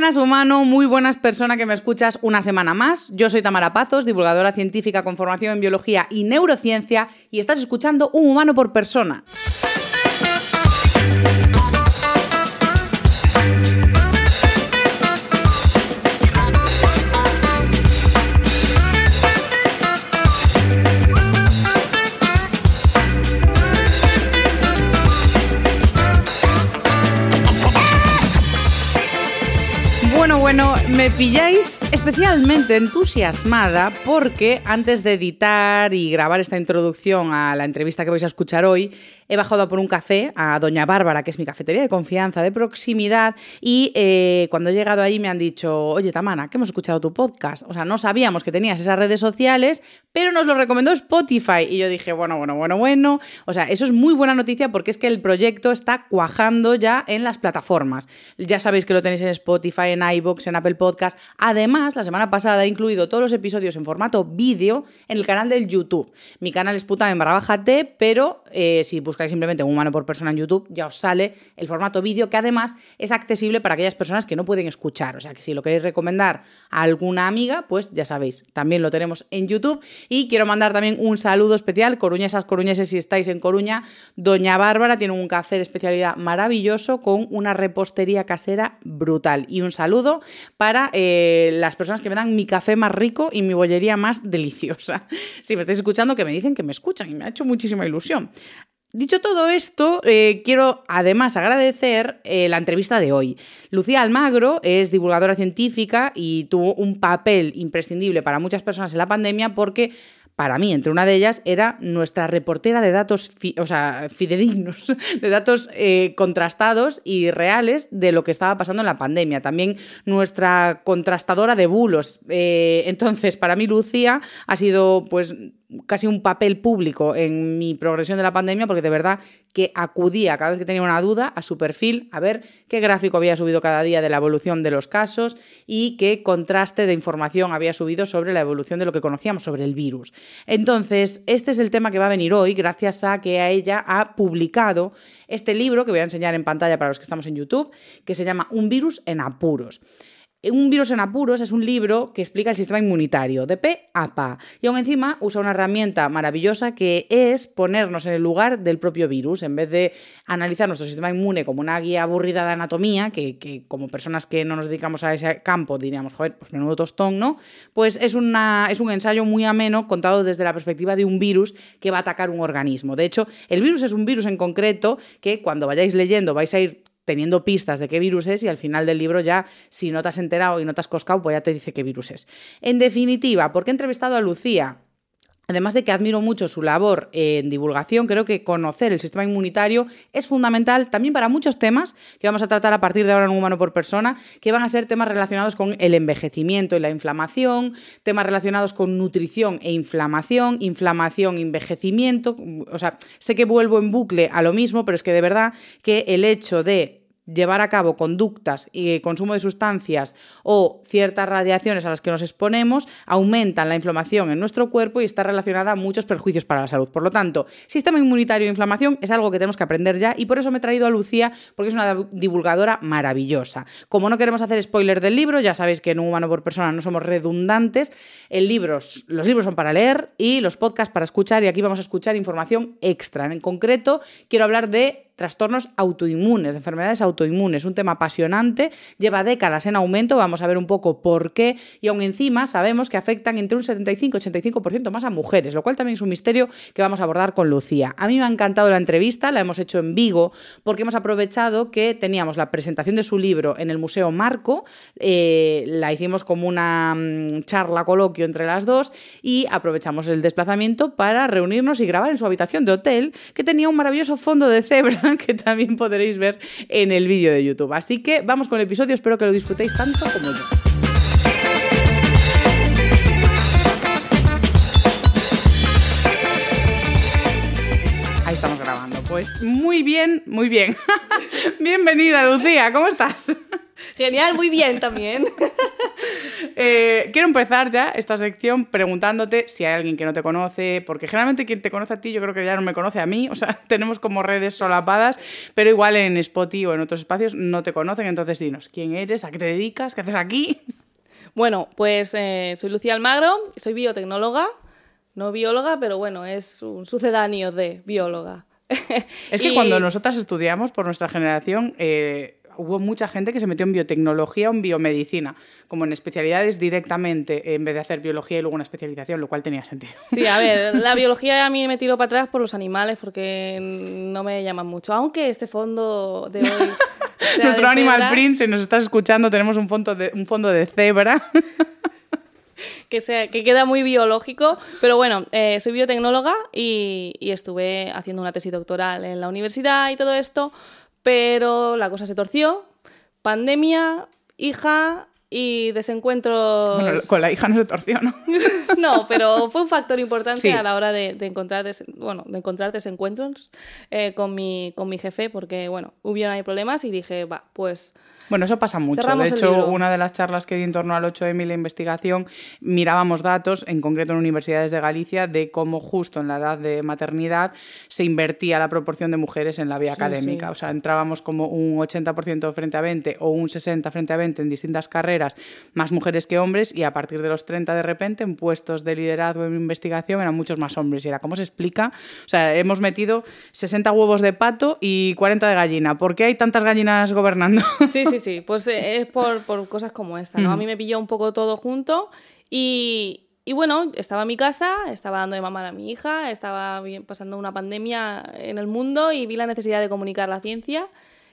buenas humano, muy buenas persona que me escuchas una semana más. Yo soy Tamara Pazos, divulgadora científica con formación en biología y neurociencia y estás escuchando Un humano por persona. Bueno, me pilláis especialmente entusiasmada porque antes de editar y grabar esta introducción a la entrevista que vais a escuchar hoy, he bajado a por un café a Doña Bárbara, que es mi cafetería de confianza, de proximidad, y eh, cuando he llegado ahí me han dicho, oye Tamana, que hemos escuchado tu podcast. O sea, no sabíamos que tenías esas redes sociales, pero nos lo recomendó Spotify. Y yo dije, bueno, bueno, bueno, bueno. O sea, eso es muy buena noticia porque es que el proyecto está cuajando ya en las plataformas. Ya sabéis que lo tenéis en Spotify, en iVoox, en Apple Podcast. Además, la semana pasada he incluido todos los episodios en formato vídeo en el canal del YouTube. Mi canal es puta en barra baja T, pero eh, si buscáis simplemente un humano por persona en YouTube, ya os sale el formato vídeo que además es accesible para aquellas personas que no pueden escuchar. O sea que si lo queréis recomendar a alguna amiga, pues ya sabéis, también lo tenemos en YouTube. Y quiero mandar también un saludo especial, coruñesas, coruñeses, si estáis en Coruña. Doña Bárbara tiene un café de especialidad maravilloso con una repostería casera brutal. Y un saludo para eh, las personas que me dan mi café más rico y mi bollería más deliciosa. Si me estáis escuchando, que me dicen que me escuchan y me ha hecho muchísima ilusión. Dicho todo esto, eh, quiero además agradecer eh, la entrevista de hoy. Lucía Almagro es divulgadora científica y tuvo un papel imprescindible para muchas personas en la pandemia porque para mí, entre una de ellas, era nuestra reportera de datos o sea, fidedignos, de datos eh, contrastados y reales de lo que estaba pasando en la pandemia. También nuestra contrastadora de bulos. Eh, entonces, para mí, Lucía ha sido pues casi un papel público en mi progresión de la pandemia, porque de verdad que acudía cada vez que tenía una duda a su perfil a ver qué gráfico había subido cada día de la evolución de los casos y qué contraste de información había subido sobre la evolución de lo que conocíamos sobre el virus. Entonces, este es el tema que va a venir hoy, gracias a que a ella ha publicado este libro que voy a enseñar en pantalla para los que estamos en YouTube, que se llama Un virus en apuros. Un virus en apuros es un libro que explica el sistema inmunitario, de pe a pa. Y aún encima usa una herramienta maravillosa que es ponernos en el lugar del propio virus. En vez de analizar nuestro sistema inmune como una guía aburrida de anatomía, que, como personas que no nos dedicamos a ese campo diríamos, joder, pues menudo tostón, ¿no? Pues es, una, es un ensayo muy ameno contado desde la perspectiva de un virus que va a atacar un organismo. De hecho, el virus es un virus en concreto que cuando vayáis leyendo vais a ir teniendo pistas de qué virus es y al final del libro ya, si no te has enterado y no te has coscado, pues ya te dice qué virus es. En definitiva, ¿por qué he entrevistado a Lucía? Además de que admiro mucho su labor en divulgación, creo que conocer el sistema inmunitario es fundamental también para muchos temas que vamos a tratar a partir de ahora en Humano por Persona, que van a ser temas relacionados con el envejecimiento y la inflamación, temas relacionados con nutrición e inflamación, inflamación, envejecimiento. O sea, sé que vuelvo en bucle a lo mismo, pero es que de verdad que el hecho de llevar a cabo conductas y consumo de sustancias o ciertas radiaciones a las que nos exponemos aumentan la inflamación en nuestro cuerpo y está relacionada a muchos perjuicios para la salud. Por lo tanto, sistema inmunitario e inflamación es algo que tenemos que aprender ya y por eso me he traído a Lucía porque es una divulgadora maravillosa. Como no queremos hacer spoiler del libro, ya sabéis que en un humano por persona no somos redundantes, el libro, los libros son para leer y los podcasts para escuchar y aquí vamos a escuchar información extra. En concreto, quiero hablar de trastornos autoinmunes, de enfermedades autoinmunes. Un tema apasionante, lleva décadas en aumento, vamos a ver un poco por qué, y aún encima sabemos que afectan entre un 75 y 85% más a mujeres, lo cual también es un misterio que vamos a abordar con Lucía. A mí me ha encantado la entrevista, la hemos hecho en Vigo, porque hemos aprovechado que teníamos la presentación de su libro en el Museo Marco, eh, la hicimos como una mm, charla, coloquio entre las dos, y aprovechamos el desplazamiento para reunirnos y grabar en su habitación de hotel, que tenía un maravilloso fondo de cebra que también podréis ver en el vídeo de YouTube. Así que vamos con el episodio, espero que lo disfrutéis tanto como yo. Ahí estamos grabando. Pues muy bien, muy bien. Bienvenida, Lucía, ¿cómo estás? Genial, muy bien también. Eh, quiero empezar ya esta sección preguntándote si hay alguien que no te conoce, porque generalmente quien te conoce a ti yo creo que ya no me conoce a mí, o sea, tenemos como redes solapadas, pero igual en Spotify o en otros espacios no te conocen, entonces dinos, ¿quién eres? ¿A qué te dedicas? ¿Qué haces aquí? Bueno, pues eh, soy Lucía Almagro, soy biotecnóloga, no bióloga, pero bueno, es un sucedáneo de bióloga. Es que Y- cuando nosotras estudiamos por nuestra generación, eh, hubo mucha gente que se metió en biotecnología o en biomedicina, como en especialidades directamente, en vez de hacer biología y luego una especialización, lo cual tenía sentido. Sí, a ver, la biología a mí me tiró para atrás por los animales porque no me llaman mucho, aunque este fondo de hoy... Nuestro Animal cebra, Print, si nos estás escuchando, tenemos un fondo de, un fondo de cebra. que, sea, que queda muy biológico. Pero bueno, eh, soy biotecnóloga y, y estuve haciendo una tesis doctoral en la universidad y todo esto, pero la cosa se torció. Pandemia, hija y desencuentros... Bueno, con la hija no se torció, ¿no? No, pero fue un factor importante Sí. a la hora de, de encontrar, des- bueno, de encontrar desencuentros eh, con, mi, con mi jefe, porque bueno, hubieron ahí problemas y dije, va, pues Bueno, eso pasa mucho. Cerramos de hecho, una de las charlas que di en torno al 8M y la investigación, mirábamos datos, en concreto en universidades de Galicia, de cómo justo en la edad de maternidad se invertía la proporción de mujeres en la vía Sí, académica. sí. O sea, entrábamos como un 80% frente a 20 o un 60 frente a 20 en distintas carreras, más mujeres que hombres, y a partir de los 30 de repente en puestos de liderazgo en investigación eran muchos más hombres. Y era, ¿cómo se explica? O sea, hemos metido 60 huevos de pato y 40 de gallina. ¿Por qué hay tantas gallinas gobernando? Sí, sí, sí. Pues eh, es por, por cosas como esta, ¿no? A mí me pilló un poco todo junto y, y bueno, estaba en mi casa, estaba dando de mamar a mi hija, estaba pasando una pandemia en el mundo y vi la necesidad de comunicar la ciencia.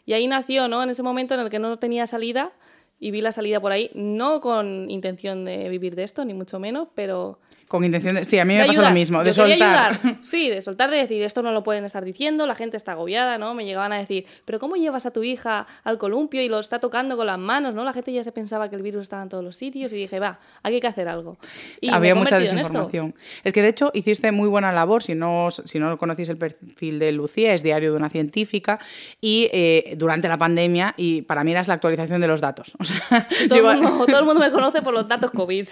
Y ahí nació, ¿no? En ese momento en el que no tenía salida y vi la salida por ahí, no con intención de vivir de esto, ni mucho menos, pero Con intención de... Sí, a mí me pasó lo mismo, de soltar. ayudar. Sí, de soltar, de decir, esto no lo pueden estar diciendo, la gente está agobiada, ¿no? Me llegaban a decir, pero ¿cómo llevas a tu hija al columpio y lo está tocando con las manos, ¿no? La gente ya se pensaba que el virus estaba en todos los sitios y dije, va, hay que hacer algo. Y Había mucha desinformación. Es que de hecho hiciste muy buena labor, si no, si no conocéis el perfil de Lucía, es diario de una científica, y eh, durante la pandemia, y para mí eras la actualización de los datos. O sea, Todo, lleva- el mundo, todo el mundo me conoce por los datos COVID.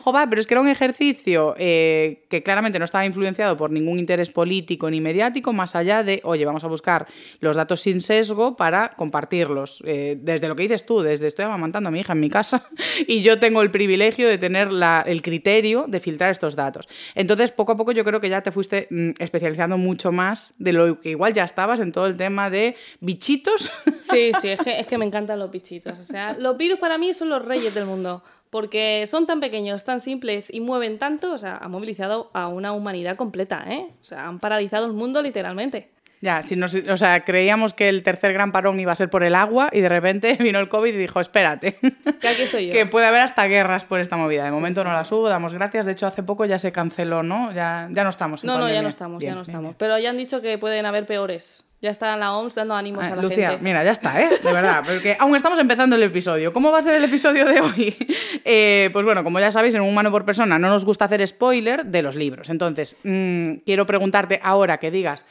Joder, pero es que era un ejercicio eh, que claramente no estaba influenciado por ningún interés político ni mediático, más allá de, oye, vamos a buscar los datos sin sesgo para compartirlos. Eh, desde lo que dices tú, desde estoy amamantando a mi hija en mi casa y yo tengo el privilegio de tener la- el criterio de filtrar estos datos. Entonces, poco a poco yo creo que ya te fuiste mm, especializando mucho más de lo que igual ya estabas en todo el tema de bichitos. Sí, sí, es que, es que me encantan los bichitos. O sea, los virus para mí son los reyes del mundo. Porque son tan pequeños, tan simples y mueven tanto, o sea, han movilizado a una humanidad completa, ¿eh? O sea, han paralizado el mundo literalmente. Ya, si nos, o sea, creíamos que el tercer gran parón iba a ser por el agua y de repente vino el COVID y dijo, espérate, Que aquí estoy yo. que puede haber hasta guerras por esta movida. De momento no la subo, damos gracias. De hecho, hace poco ya se canceló, ¿no? Ya, ya no estamos en No, no, ya pandemia. no estamos, Bien, ya no bien, estamos. bien. Pero ya han dicho que pueden haber peores. Ya está la OMS dando ánimos Ah, a la Lucía, gente. mira, ya está, ¿eh? De verdad, porque aún estamos empezando el episodio. ¿Cómo va a ser el episodio de hoy? Eh, pues bueno, como ya sabéis, en Un Humano por Persona no nos gusta hacer spoiler de los libros. Entonces, mm, quiero preguntarte ahora que digas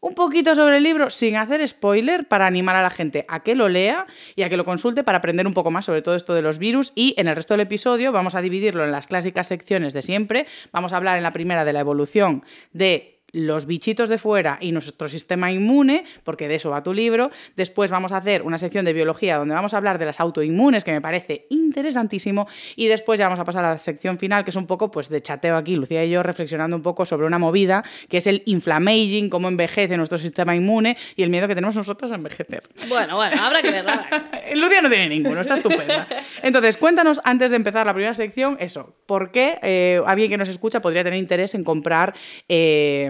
un poquito sobre el libro sin hacer spoiler para animar a la gente a que lo lea y a que lo consulte para aprender un poco más sobre todo esto de los virus y en el resto del episodio vamos a dividirlo en las clásicas secciones de siempre. Vamos a hablar en la primera de la evolución de los bichitos de fuera y nuestro sistema inmune, porque de eso va tu libro. Después vamos a hacer una sección de biología donde vamos a hablar de las autoinmunes, que me parece interesantísimo. Y después ya vamos a pasar a la sección final, que es un poco pues, de chateo aquí, Lucía y yo reflexionando un poco sobre una movida, que es el inflammaging, cómo envejece nuestro sistema inmune y el miedo que tenemos nosotros a envejecer. Bueno, bueno, habrá que verla. Lucía no tiene ninguno, está estupenda. Entonces, cuéntanos antes de empezar la primera sección, eso, ¿por qué eh, alguien que nos escucha podría tener interés en comprar eh,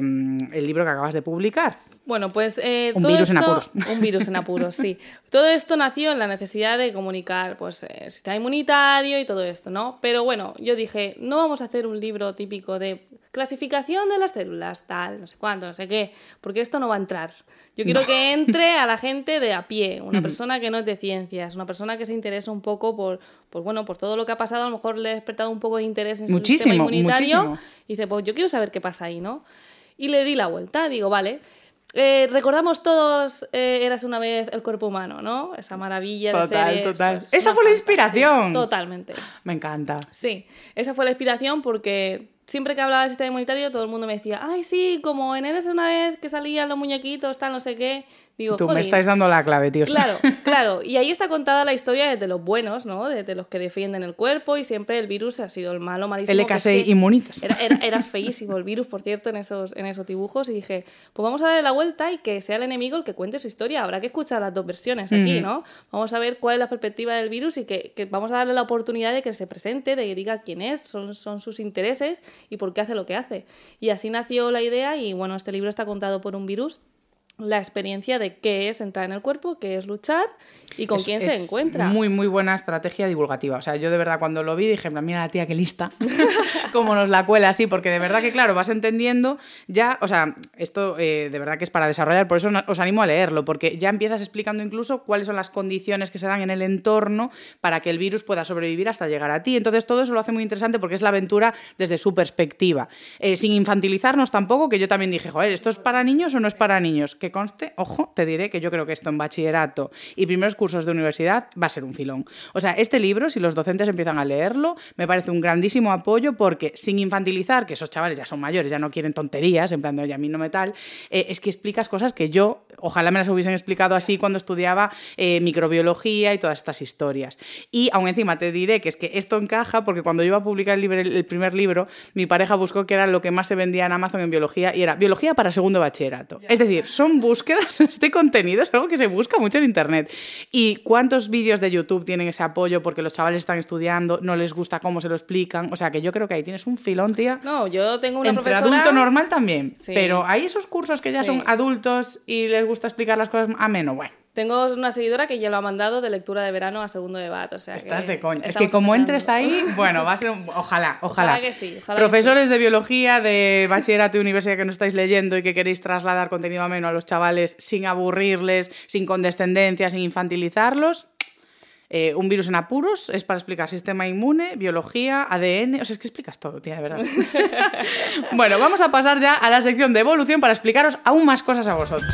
el libro que acabas de publicar? Bueno, pues eh, Un todo virus en apuros. Un virus en apuros, sí. Todo esto nació en la necesidad de comunicar, pues, el sistema inmunitario y todo esto, ¿no? Pero bueno, yo dije, no vamos a hacer un libro típico de clasificación de las células, tal, no sé cuánto, no sé qué, porque esto no va a entrar. Yo quiero que entre a la gente de a pie, una persona que no es de ciencias, una persona que se interesa un poco por, pues bueno, por todo lo que ha pasado, a lo mejor le he despertado un poco de interés en su Muchísimo, sistema inmunitario. muchísimo. Y dice, pues yo quiero saber qué pasa ahí, ¿no? Y le di la vuelta, digo, vale. eh, recordamos todos, eh, eras una vez el cuerpo humano, ¿no? Esa maravilla de Total, serie. total. Esa fue la inspiración. Totalmente. Me encanta. Sí, esa fue la inspiración porque siempre que hablaba del sistema inmunitario todo el mundo me decía, ay, sí, como en Eres una vez que salían los muñequitos, tal, no sé qué. Digo, Tú me estáis dando la clave, tío. Claro, claro. Y ahí está contada la historia de los buenos, ¿no? De, de los que defienden el cuerpo y siempre el virus ha sido el malo, malísimo. que es LK6 que inmunitas. Era, era- era feísimo el virus, por cierto, en esos, en esos dibujos. Y dije, pues vamos a darle la vuelta y que sea el enemigo el que cuente su historia. Habrá que escuchar las dos versiones aquí, ¿no? Vamos a ver cuál es la perspectiva del virus y que, que vamos a darle la oportunidad de que se presente, de que diga quién es, son, son sus intereses y por qué hace lo que hace. Y así nació la idea y bueno, este libro está contado por un virus la experiencia de qué es entrar en el cuerpo, qué es luchar y con Es- quién se encuentra. Muy, muy buena estrategia divulgativa. O sea, yo de verdad cuando lo vi dije, mira la tía qué lista, cómo nos la cuela así, porque de verdad que, claro, vas entendiendo ya, o sea, esto eh, de verdad que es para desarrollar, por eso os animo a leerlo, porque ya empiezas explicando incluso cuáles son las condiciones que se dan en el entorno para que el virus pueda sobrevivir hasta llegar a ti. Entonces, todo eso lo hace muy interesante porque es la aventura desde su perspectiva. Eh, sin infantilizarnos tampoco, que yo también dije, joder, ¿esto es para niños o no es para niños? Que conste, ojo, te diré que yo creo que esto en bachillerato y primeros cursos de universidad va a ser un filón. O sea, este libro, si los docentes empiezan a leerlo, me parece un grandísimo apoyo porque sin infantilizar, que esos chavales ya son mayores, ya no quieren tonterías, en plan de, oye, a mí no me tal, eh, es que explicas cosas que yo, ojalá me las hubiesen explicado así cuando estudiaba eh, microbiología y todas estas historias. Y aún encima te diré que es que esto encaja porque cuando yo iba a publicar el, libro- el primer libro, mi pareja buscó que era lo que más se vendía en Amazon en biología y era biología para segundo bachillerato. Es decir, son búsquedas, este contenido es algo que se busca mucho en internet. ¿Y cuántos vídeos de YouTube tienen ese apoyo porque los chavales están estudiando, no les gusta cómo se lo explican? O sea, que yo creo que ahí tienes un filón, tía. No, yo tengo una Entre profesora... adulto normal también, Sí. pero hay esos cursos que ya Sí. son adultos y les gusta explicar las cosas ameno, bueno. Tengo una seguidora que ya lo ha mandado de lectura de verano a segundo debate. O sea Estás que de coña. Es que como entres ahí, bueno, va a ser un... Ojalá, ojalá. Ojalá que sí, ojalá que Profesores de biología, de bachillerato y universidad que no estáis leyendo y que queréis trasladar contenido ameno a los chavales sin aburrirles, sin condescendencia, sin infantilizarlos. Eh, un virus en apuros es para explicar sistema inmune, biología, ADN. O sea, es que explicas todo, tía, de verdad. bueno, vamos a pasar ya a la sección de evolución para explicaros aún más cosas a vosotros.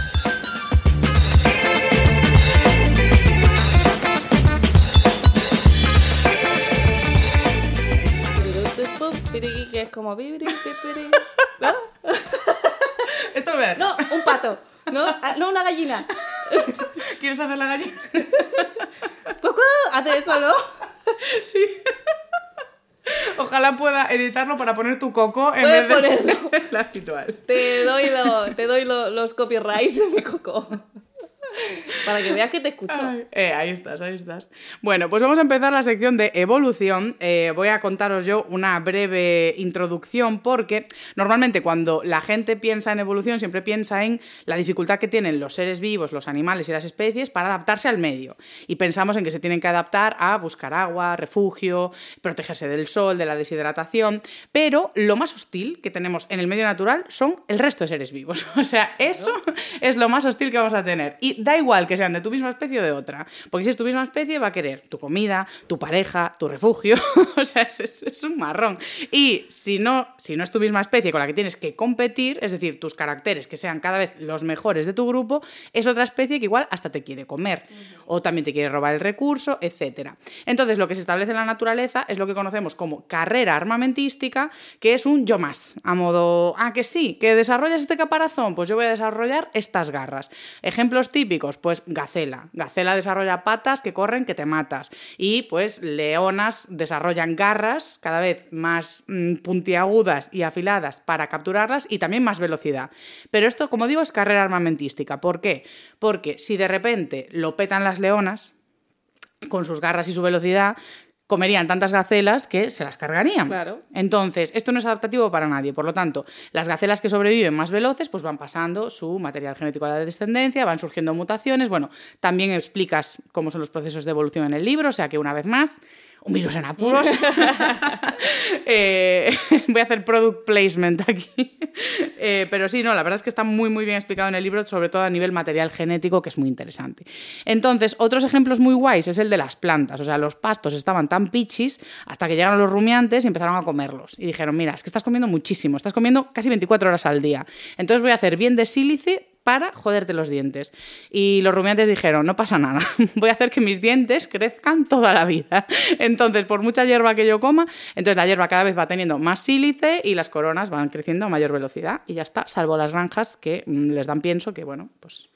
Que es como... ¿No? Esto me No, un pato. No, Ah, no una gallina. ¿Quieres hacer la gallina? Coco, hace eso, ¿no? Sí. Ojalá pueda editarlo para poner tu coco en vez de ponerlo. la habitual. Te doy, lo- te doy lo- los copyrights de mi coco. Para que veas que te escucho. Ay, eh, ahí estás, ahí estás. Bueno, pues vamos a empezar la sección de evolución. Eh, voy a contaros yo una breve introducción porque normalmente cuando la gente piensa en evolución siempre piensa en la dificultad que tienen los seres vivos, los animales y las especies para adaptarse al medio. Y pensamos en que se tienen que adaptar a buscar agua, refugio, protegerse del sol, de la deshidratación. Pero lo más hostil que tenemos en el medio natural son el resto de seres vivos. O sea, eso es lo más hostil que vamos a tener. Y Y da igual que sean de tu misma especie o de otra, porque si es tu misma especie va a querer tu comida, tu pareja, tu refugio, o sea, es, es, un marrón. Y si no, si no es tu misma especie con la que tienes que competir, es decir, tus caracteres que sean cada vez los mejores de tu grupo, es otra especie que igual hasta te quiere comer o también te quiere robar el recurso, etc. Entonces, lo que se establece en la naturaleza es lo que conocemos como carrera armamentística, que es un yo más, a modo, ah, que sí, que desarrollas este caparazón, pues yo voy a desarrollar estas garras. Ejemplos típicos, pues gacela. Gacela desarrolla patas que corren que te matas. Y pues leonas desarrollan garras cada vez más mm, puntiagudas y afiladas para capturarlas y también más velocidad. Pero esto, como digo, es carrera armamentística. ¿Por qué? Porque si de repente lo petan las leonas, con sus garras y su velocidad, comerían tantas gacelas que se las cargarían. Claro. Entonces, esto no es adaptativo para nadie. Por lo tanto, las gacelas que sobreviven más veloces, pues van pasando su material genético a la descendencia, van surgiendo mutaciones. Bueno, también explicas cómo son los procesos de evolución en el libro, o sea que una vez más, un virus en apuros. Eh, voy a hacer product placement aquí. Eh, pero sí, no, la verdad es que está muy, muy bien explicado en el libro, sobre todo a nivel material genético, que es muy interesante. Entonces, otros ejemplos muy guays es el de las plantas. O sea, los pastos estaban tan pichis hasta que llegaron los rumiantes y empezaron a comerlos. Y dijeron, mira, es que estás comiendo muchísimo, estás comiendo casi 24 horas al día. Entonces voy a hacer bien de sílice para joderte los dientes. Y los rumiantes dijeron, no pasa nada, voy a hacer que mis dientes crezcan toda la vida. Entonces, por mucha hierba que yo coma, entonces la hierba cada vez va teniendo más sílice y las coronas van creciendo a mayor velocidad. Y ya está, salvo las granjas que mm, les dan pienso que, bueno, pues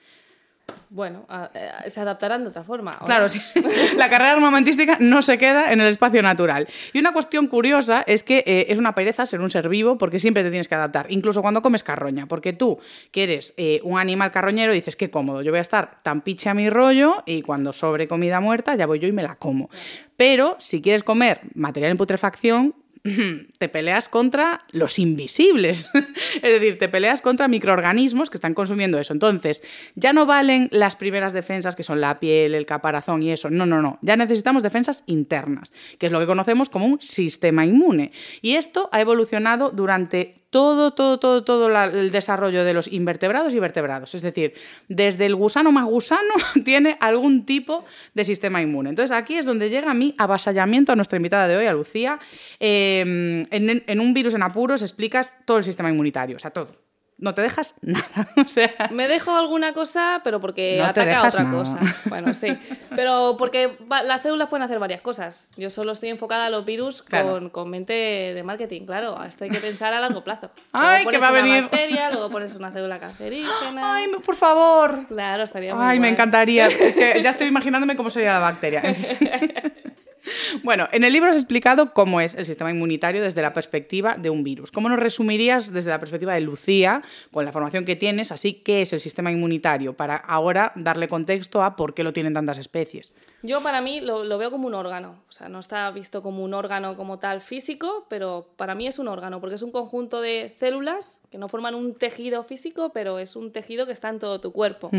bueno, eh, se adaptarán de otra forma. Claro, sí. la carrera armamentística no se queda en el espacio natural. Y una cuestión curiosa es que eh, es una pereza ser un ser vivo porque siempre te tienes que adaptar, incluso cuando comes carroña, porque tú que eres eh, un animal carroñero dices, qué cómodo, yo voy a estar tan piche a mi rollo y cuando sobre comida muerta ya voy yo y me la como. Pero si quieres comer material en putrefacción, te peleas contra los invisibles. es decir, te peleas contra microorganismos que están consumiendo eso. Entonces, ya no valen las primeras defensas que son la piel, el caparazón y eso. No, no, no. Ya necesitamos defensas internas, que es lo que conocemos como un sistema inmune. Y esto ha evolucionado durante todo, todo, todo, todo el desarrollo de los invertebrados y vertebrados. Es decir, desde el gusano más gusano tiene algún tipo de sistema inmune. Entonces aquí es donde llega mi avasallamiento a nuestra invitada de hoy, a Lucía. Em, en, en un virus en apuros explicas todo el sistema inmunitario, o sea, todo no te dejas nada. O sea, me dejo alguna cosa, pero porque ataca otra cosa. Bueno, sí. Pero porque las células pueden hacer varias cosas. Yo solo estoy enfocada a los virus con, con, mente de marketing, claro. Esto hay que pensar a largo plazo. Ay, que va a venir. Una bacteria, luego pones una célula cancerígena. Ay, por favor. Claro, estaría muy Ay, me encantaría. Es que ya estoy imaginándome cómo sería la bacteria. Bueno, en el libro has explicado cómo es el sistema inmunitario desde la perspectiva de un virus. ¿Cómo nos resumirías desde la perspectiva de Lucía, con la formación que tienes, así qué es el sistema inmunitario, para ahora darle contexto a por qué lo tienen tantas especies? Yo para mí lo, lo, veo como un órgano, o sea, no está visto como un órgano como tal físico, pero para mí es un órgano, porque es un conjunto de células que no forman un tejido físico, pero es un tejido que está en todo tu cuerpo.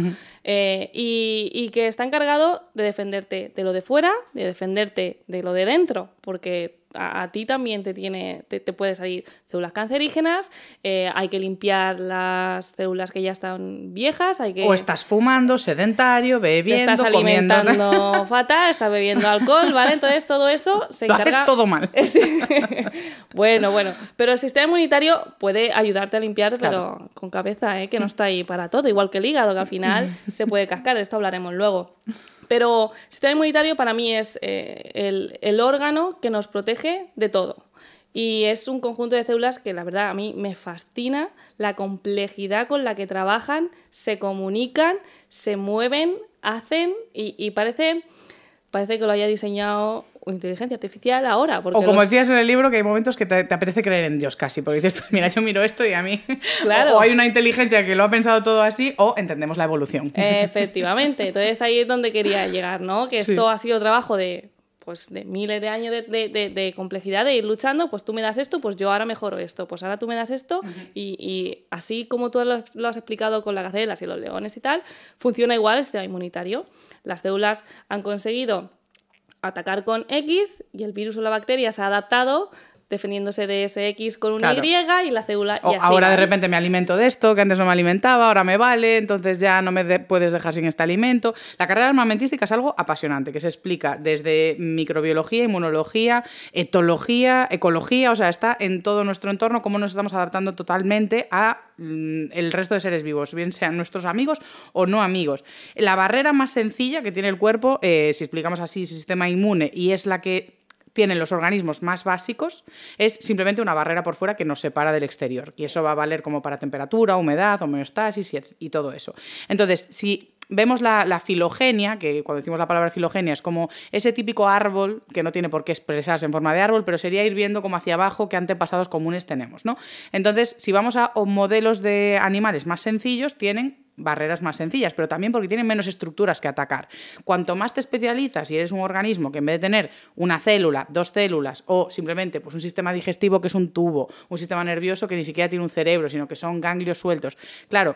Eh, y, y, que está encargado de defenderte de lo de fuera, de defenderte de lo de dentro, porque a, ti también te, tiene, te, puede salir células cancerígenas, eh, hay que limpiar las células que ya están viejas, hay que... O estás fumando, sedentario, bebiendo, te estás alimentando fatal, estás bebiendo alcohol, ¿vale? Entonces todo eso se encarga... Lo haces todo mal. bueno, bueno, pero el sistema inmunitario puede ayudarte a limpiar, pero con cabeza, ¿eh? que no está ahí para todo, igual que el hígado, que al final se puede cascar, de esto hablaremos luego. Pero el sistema inmunitario para mí es eh, el, órgano que nos protege de todo. Y es un conjunto de células que la verdad a mí me fascina la complejidad con la que trabajan, se comunican, se mueven, hacen y, y parece, parece que lo haya diseñado inteligencia artificial ahora. o como decías en el libro, que hay momentos que te, apetece creer en Dios casi, porque dices, mira, yo miro esto y a mí. Claro. O, hay una inteligencia que lo ha pensado todo así, o entendemos la evolución. Efectivamente. Entonces ahí es donde quería llegar, ¿no? Que esto ha sido trabajo de pues de miles de años de, de, de, complejidad, de ir luchando, pues tú me das esto, pues yo ahora mejoro esto, pues ahora tú me das esto, y, y, así como tú lo, lo, has explicado con las gacelas y los leones y tal, funciona igual el sistema inmunitario. Las células han conseguido atacar con X y el virus o la bacteria se ha adaptado defendiéndose de ese X con una Claro. Y y la célula O y así ahora va. de repente me alimento de esto, que antes no me alimentaba, ahora me vale, entonces ya no me de- puedes dejar sin este alimento. La carrera armamentística es algo apasionante, que se explica desde microbiología, inmunología, etología, ecología, o sea, está en todo nuestro entorno, cómo nos estamos adaptando totalmente a mm, el resto de seres vivos, bien sean nuestros amigos o no amigos. La barrera más sencilla que tiene el cuerpo, eh, si explicamos así, sistema inmune, y es la que tienen los organismos más básicos es simplemente una barrera por fuera que nos separa del exterior. Y eso va a valer como para temperatura, humedad, homeostasis y, y todo eso. Entonces, si vemos la, la filogenia, que cuando decimos la palabra filogenia es como ese típico árbol que no tiene por qué expresarse en forma de árbol, pero sería ir viendo como hacia abajo qué antepasados comunes tenemos. ¿no? Entonces, si vamos a modelos de animales más sencillos, tienen barreras más sencillas, pero también porque tienen menos estructuras que atacar. Cuanto más te especializas y eres un organismo que en vez de tener una célula, dos células o simplemente pues, un sistema digestivo que es un tubo, un sistema nervioso que ni siquiera tiene un cerebro, sino que son ganglios sueltos, claro,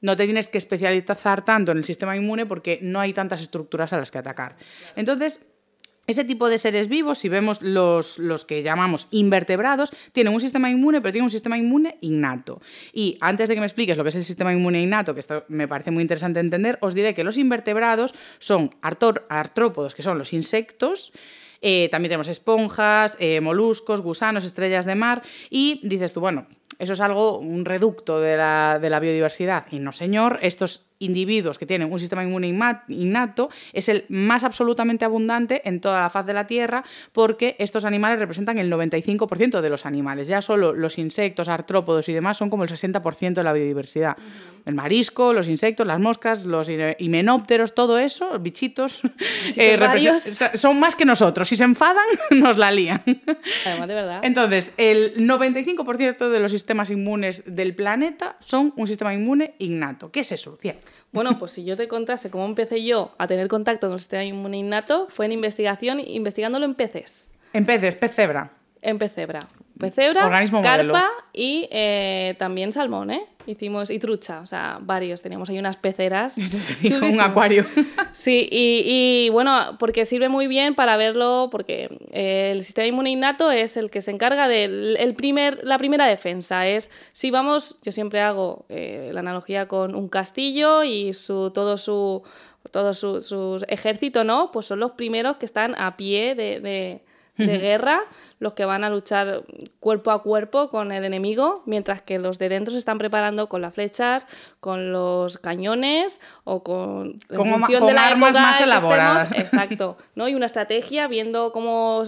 no te tienes que especializar tanto en el sistema inmune porque no hay tantas estructuras a las que atacar. Entonces, ese tipo de seres vivos, si vemos los, los, que llamamos invertebrados, tienen un sistema inmune, pero tienen un sistema inmune innato. Y antes de que me expliques lo que es el sistema inmune innato, que esto me parece muy interesante entender, os diré que los invertebrados son artrópodos, que son los insectos, eh, también tenemos esponjas, eh, moluscos, gusanos, estrellas de mar, y dices tú, bueno, eso es algo, un reducto de la, de la biodiversidad. Y no, señor, estos individuos que tienen un sistema inmune innato es el más absolutamente abundante en toda la faz de la Tierra porque estos animales representan el 95% de los animales. Ya solo los insectos, artrópodos y demás son como el 60% de la biodiversidad. El marisco, los insectos, las moscas, los himenópteros, todo eso, bichitos, eh, son más que nosotros. Si se enfadan, nos la lían. Además, de verdad. Entonces, el 95% de los sistemas inmunes del planeta son un sistema inmune innato. ¿Qué es eso? Bueno, pues si yo te contase cómo empecé yo a tener contacto con el sistema inmune innato, fue en investigación, investigándolo en peces. En peces, pez cebra. En pez cebra. Pez cebra, Organismo carpa modelo. y eh, también salmón, ¿eh? Hicimos, y trucha, o sea, varios. Teníamos ahí unas peceras. un acuario. Sí, y, y, bueno, porque sirve muy bien para verlo, porque eh, el sistema inmune innato es el que se encarga de el primer, la primera defensa. Es si vamos, yo siempre hago eh, la analogía con un castillo y su, todo su todo su, su, ejército, ¿no? Pues son los primeros que están a pie de, de, de guerra, los que van a luchar cuerpo a cuerpo con el enemigo, mientras que los de dentro se están preparando con las flechas, con los cañones o con, Con, armas más elaboradas. estemos. Exacto, ¿no? Y una estrategia viendo cómo,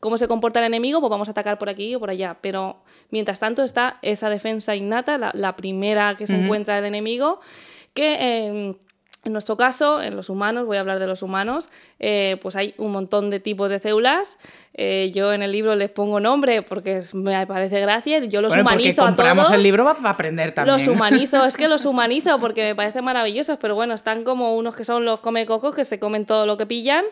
cómo se comporta el enemigo, pues vamos a atacar por aquí o por allá. Pero mientras tanto está esa defensa innata, la, la primera que se Uh -huh. encuentra el enemigo, que... Eh, en nuestro caso, en los humanos, voy a hablar de los humanos, eh, pues hay un montón de tipos de células. Eh, yo en el libro les pongo nombre porque me parece gracia. Yo los bueno, humanizo a todos. el libro para aprender también. Los humanizo, es que los humanizo porque me parecen maravillosos, pero bueno, están como unos que son los comecocos que se comen todo lo que pillan.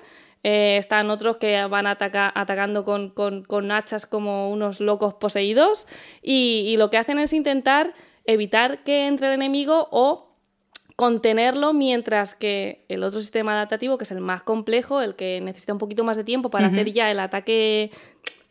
Eh, están otros que van ataca atacando con, con, con, hachas como unos locos poseídos. Y, y lo que hacen es intentar evitar que entre el enemigo o contenerlo mientras que el otro sistema adaptativo, que es el más complejo, el que necesita un poquito más de tiempo para uh -huh. hacer ya el ataque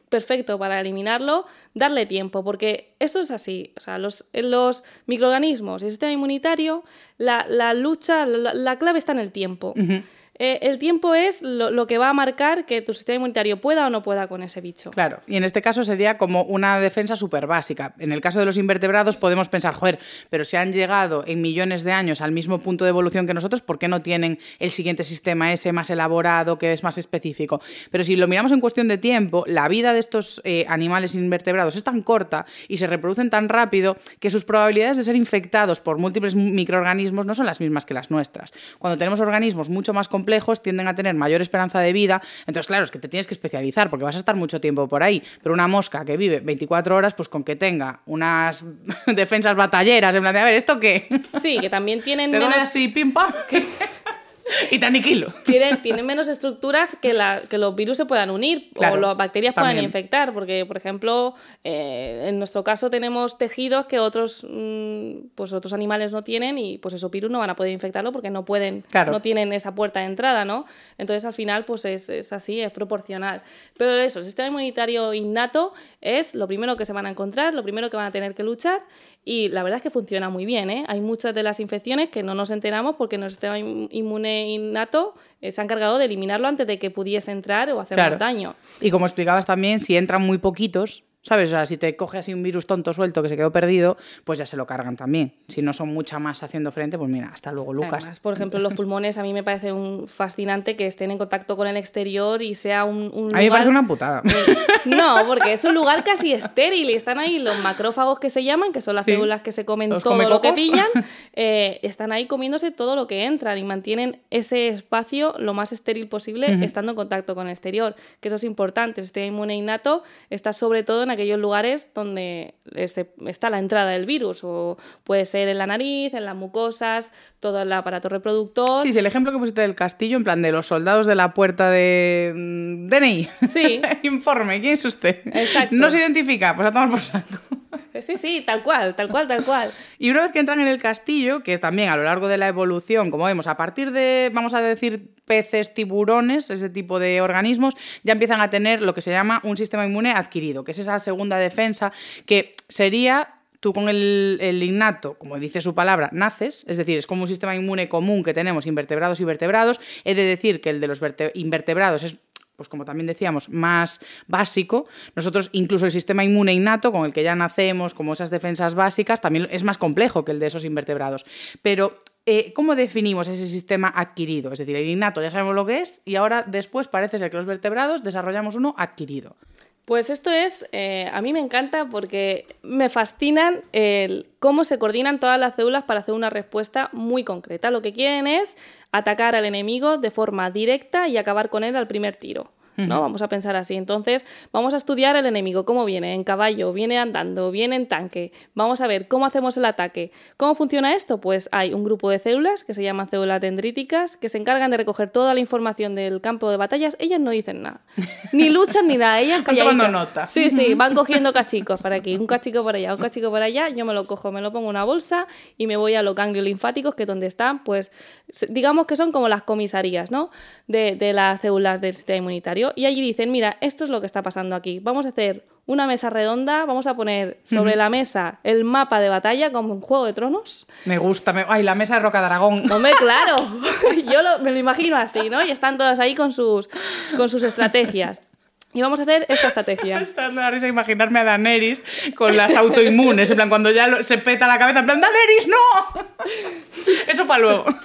perfecto para eliminarlo, darle tiempo, porque esto es así, o sea, los, los microorganismos y el sistema inmunitario, la, la lucha, la, la, clave está en el tiempo. Uh -huh. Eh, el tiempo es lo, que va a marcar que tu sistema inmunitario pueda o no pueda con ese bicho. Claro, y en este caso sería como una defensa súper básica. En el caso de los invertebrados podemos pensar, joder, pero si han llegado en millones de años al mismo punto de evolución que nosotros, ¿por qué no tienen el siguiente sistema ese más elaborado, que es más específico? Pero si lo miramos en cuestión de tiempo, la vida de estos eh, animales invertebrados es tan corta y se reproducen tan rápido que sus probabilidades de ser infectados por múltiples microorganismos no son las mismas que las nuestras. Cuando tenemos organismos mucho más complejos, tienden a tener mayor esperanza de vida. Entonces, claro, es que te tienes que especializar porque vas a estar mucho tiempo por ahí. Pero una mosca que vive 24 horas, pues con que tenga unas defensas batalleras, en plan de, a ver, ¿esto qué? Sí, que también tienen ¿Te menos... así, pim, pam? y te aniquilo. Tienen, tienen menos estructuras que, la, que los virus se puedan unir Claro, o las bacterias puedan infectar, porque, por ejemplo, eh, en nuestro caso tenemos tejidos que otros, mm, pues otros animales no tienen y pues esos virus no van a poder infectarlo porque no pueden, Claro. no tienen esa puerta de entrada, ¿no? Entonces al final pues es, es así, es proporcional. Pero eso, el sistema inmunitario innato es lo primero que se van a encontrar, lo primero que van a tener que luchar y la verdad es que funciona muy bien, ¿eh? Hay muchas de las infecciones que no nos enteramos porque nuestro sistema in- inmune innato eh, se ha encargado de eliminarlo antes de que pudiese entrar o Claro. daño. Y como explicabas también, si entran muy poquitos, ¿sabes? O sea, si te coge así un virus tonto suelto que se quedó perdido, pues ya se lo cargan también. Si no son mucha más haciendo frente, pues mira, hasta luego, Lucas. Además, por ejemplo, los pulmones a mí me parece un fascinante que estén en contacto con el exterior y sea un, un A mí me parece una putada. No, porque es un lugar casi estéril y están ahí los macrófagos que se llaman, que son las Sí. células que se comen ¿Los todo lo que pillan, eh, están ahí comiéndose todo lo que entran y mantienen ese espacio lo más estéril posible estando en contacto con el exterior, que eso es importante. El sistema inmune innato está sobre todo en aquellos lugares donde ese- está la entrada del virus, o puede ser en la nariz, en las mucosas, todo el aparato reproductor. Sí, sí, el ejemplo que pusiste del castillo, en plan de los soldados de la puerta de mm, DNI. Sí. Informe, ¿quién es usted? Exacto. No se identifica, pues a tomar por saco. Sí, sí, tal cual, tal cual, tal cual. Y una vez que entran en el castillo, que también a lo largo de la evolución, como vemos, a partir de, vamos a decir, peces, tiburones, ese tipo de organismos, ya empiezan a tener lo que se llama un sistema inmune adquirido, que es esa segunda defensa que sería... Tú con el, innato, como dice su palabra, naces, es decir, es como un sistema inmune común que tenemos invertebrados y vertebrados. He de decir que el de los verte- invertebrados es pues como también decíamos, más básico. Nosotros, incluso el sistema inmune innato, con el que ya nacemos, como esas defensas básicas, también es más complejo que el de esos invertebrados. Pero, eh, ¿cómo definimos ese sistema adquirido? Es decir, el innato ya sabemos lo que es y ahora después parece ser que los vertebrados desarrollamos uno adquirido. Pues esto es, eh, a mí me encanta porque me fascinan el cómo se coordinan todas las células para hacer una respuesta muy concreta. Lo que quieren es atacar al enemigo de forma directa y acabar con él al primer tiro. ¿No? Vamos a pensar así. Entonces, vamos a estudiar el enemigo, cómo viene, en caballo, viene andando, viene en tanque. Vamos a ver cómo hacemos el ataque. ¿Cómo funciona esto? Pues hay un grupo de células que se llaman células dendríticas que se encargan de recoger toda la información del campo de batallas. Ellas no dicen nada. Ni luchan ni nada. Ellas Van tomando calladitas. nota. Sí, sí, van cogiendo cachicos para aquí, un cachico por allá, un cachico por allá, yo me lo cojo, me lo pongo en una bolsa y me voy a los ganglios linfáticos, que es donde están, pues, digamos que son como las comisarías, ¿no? De, de las células del sistema inmunitario. Y allí dicen, mira, esto es lo que está pasando aquí. Vamos a hacer una mesa redonda, vamos a poner sobre la mesa el mapa de batalla como en Juego de Tronos. Me gusta. me- Ay, la mesa de Roca Dragón. Hombre, claro, yo lo- me lo imagino así, ¿no? Y están todas ahí con sus, con sus estrategias. Y vamos a hacer esta estrategia. Esta es la risa imaginarme a Daenerys con las autoinmunes, en plan, cuando ya se peta la cabeza, en plan, ¡Daenerys, no! Eso para luego.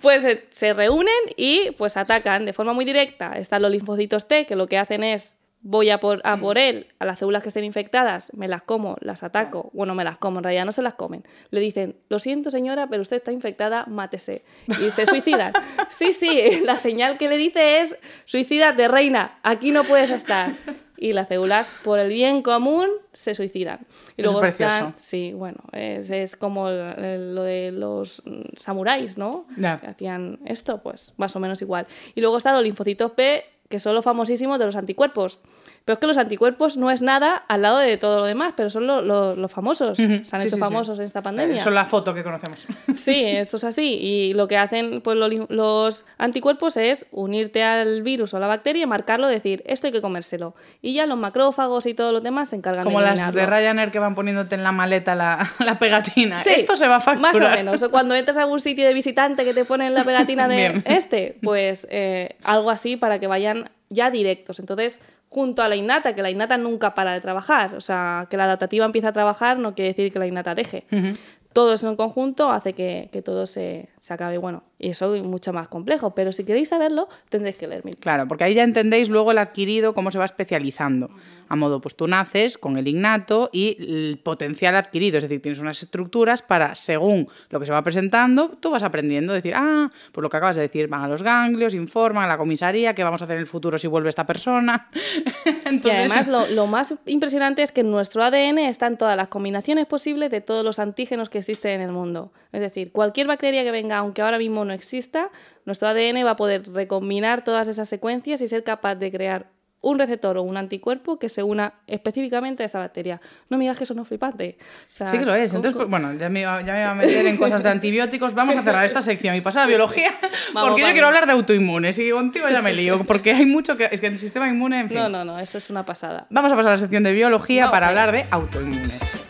Pues se reúnen y pues atacan de forma muy directa. Están los linfocitos T, que lo que hacen es voy a por, a por él, a las células que estén infectadas, me las como, las ataco. Bueno, me las como, en realidad no se las comen. Le dicen, lo siento señora, pero usted está infectada, mátese. Y se suicidan. Sí, sí, la señal que le dice es, suicídate, reina, aquí no puedes estar. Y las células, por el bien común, se suicidan. Y luego es están, sí, bueno, es, es como lo de los mm, samuráis, ¿no? Ya. Que hacían esto, pues más o menos igual. Y luego están los linfocitos P, que son los famosísimos de los anticuerpos. Pero es que los anticuerpos no es nada al lado de todo lo demás, pero son lo- lo- los famosos. Se han Sí, hecho sí, sí. famosos en esta pandemia. Son la foto que conocemos. Sí, esto es así. Y lo que hacen pues, lo- los anticuerpos es unirte al virus o a la bacteria y marcarlo, decir, esto hay que comérselo. Y ya los macrófagos y todos los demás se encargan Como de las eliminarlo. de Ryanair que van poniéndote en la maleta la, la pegatina. Sí, Esto se va a facturar. Más o menos. O cuando entras a algún sitio de visitante que te ponen la pegatina de Bien. este, pues eh, algo así para que vayan ya directos. Entonces, junto a la innata, que la innata nunca para de trabajar. O sea, que la adaptativa empieza a trabajar no quiere decir que la innata deje. Todo eso en conjunto hace que, que todo se, se acabe. Bueno, y eso es mucho más complejo. Pero si queréis saberlo, tendréis que leer mi Claro, porque ahí ya entendéis luego el adquirido, cómo se va especializando. A modo, pues tú naces con el innato y el potencial adquirido, es decir, tienes unas estructuras para, según lo que se va presentando, tú vas aprendiendo, decir, ah, pues lo que acabas de decir, van a los ganglios, informan a la comisaría, qué vamos a hacer en el futuro si vuelve esta persona. Y además lo, lo más impresionante es que en nuestro ADN están todas las combinaciones posibles de todos los antígenos que existen en el mundo. Es decir, cualquier bacteria que venga, aunque ahora mismo no exista, nuestro ADN va a poder recombinar todas esas secuencias y ser capaz de crear un receptor o un anticuerpo que se una específicamente a esa bacteria. No me digas que eso no es flipante. sí que lo es. Entonces, pues, bueno, ya me, ya me, iba, a meter en cosas de antibióticos. Vamos a cerrar esta sección y pasar a biología, porque yo quiero hablar de autoinmunes y contigo ya me lío, porque hay mucho que... Es que el sistema inmune, en fin... No, no, no, eso es una pasada. Vamos a pasar a la sección de biología para hablar de autoinmunes.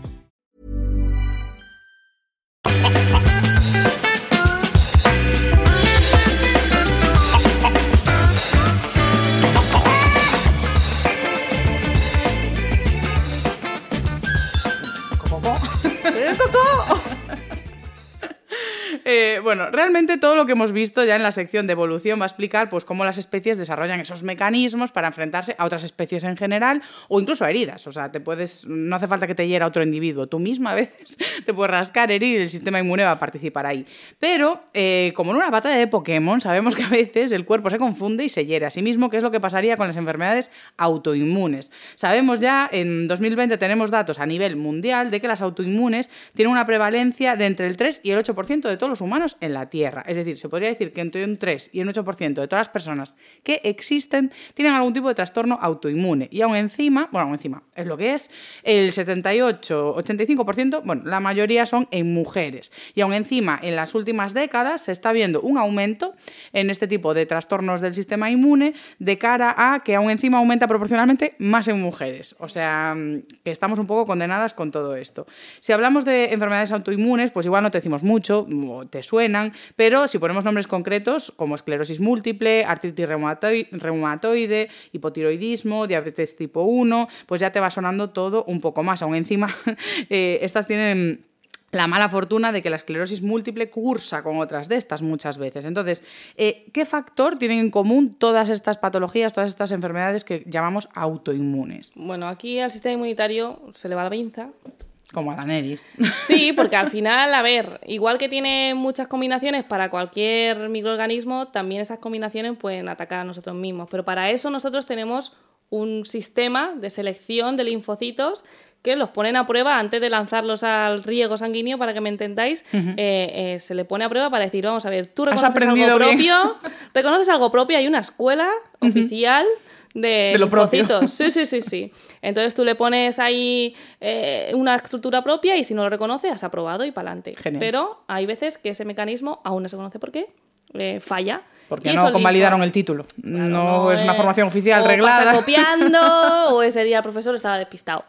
いうこと？Eh, bueno, realmente todo lo que hemos visto ya en la sección de evolución va a explicar pues, cómo las especies desarrollan esos mecanismos para enfrentarse a otras especies en general o incluso a heridas. O sea, te puedes, no hace falta que te hiera otro individuo. Tú misma a veces te puedes rascar, herir y el sistema inmune va a participar ahí. Pero, eh, como en una batalla de Pokémon, sabemos que a veces el cuerpo se confunde y se hiere. Asimismo, ¿qué es lo que pasaría con las enfermedades autoinmunes? Sabemos ya, en 2020 tenemos datos a nivel mundial de que las autoinmunes tienen una prevalencia de entre el 3 y el 8% de todos los humanos en la Tierra. Es decir, se podría decir que entre un 3 y un 8% de todas las personas que existen tienen algún tipo de trastorno autoinmune. Y aún encima, bueno, aún encima, es lo que es, el 78-85%, bueno, la mayoría son en mujeres. Y aún encima, en las últimas décadas se está viendo un aumento en este tipo de trastornos del sistema inmune de cara a que aún encima aumenta proporcionalmente más en mujeres. O sea, que estamos un poco condenadas con todo esto. Si hablamos de enfermedades autoinmunes, pues igual no te decimos mucho, te suenan, pero si ponemos nombres concretos como esclerosis múltiple, artritis reumatoide, hipotiroidismo, diabetes tipo 1, pues ya te va sonando todo un poco más. Aún encima, eh, estas tienen la mala fortuna de que la esclerosis múltiple cursa con otras de estas muchas veces. Entonces, eh, ¿qué factor tienen en común todas estas patologías, todas estas enfermedades que llamamos autoinmunes? Bueno, aquí al sistema inmunitario se le va la pinza como a Daenerys. Sí, porque al final, a ver, igual que tiene muchas combinaciones para cualquier microorganismo, también esas combinaciones pueden atacar a nosotros mismos. Pero para eso nosotros tenemos un sistema de selección de linfocitos que los ponen a prueba antes de lanzarlos al riego sanguíneo, para que me entendáis, eh, eh, se le pone a prueba para decir, vamos a ver, tú reconoces algo propio, reconoces algo propio, hay una escuela oficial de, de Sí, sí, sí, sí. Entonces tú le pones ahí eh, una estructura propia y si no lo reconoce, has aprobado y para adelante. Pero hay veces que ese mecanismo aún no se conoce por qué, eh, falla. Porque no convalidaron el título. no, es una formación oficial o reglada. Pasa copiando o ese día el profesor estaba despistado.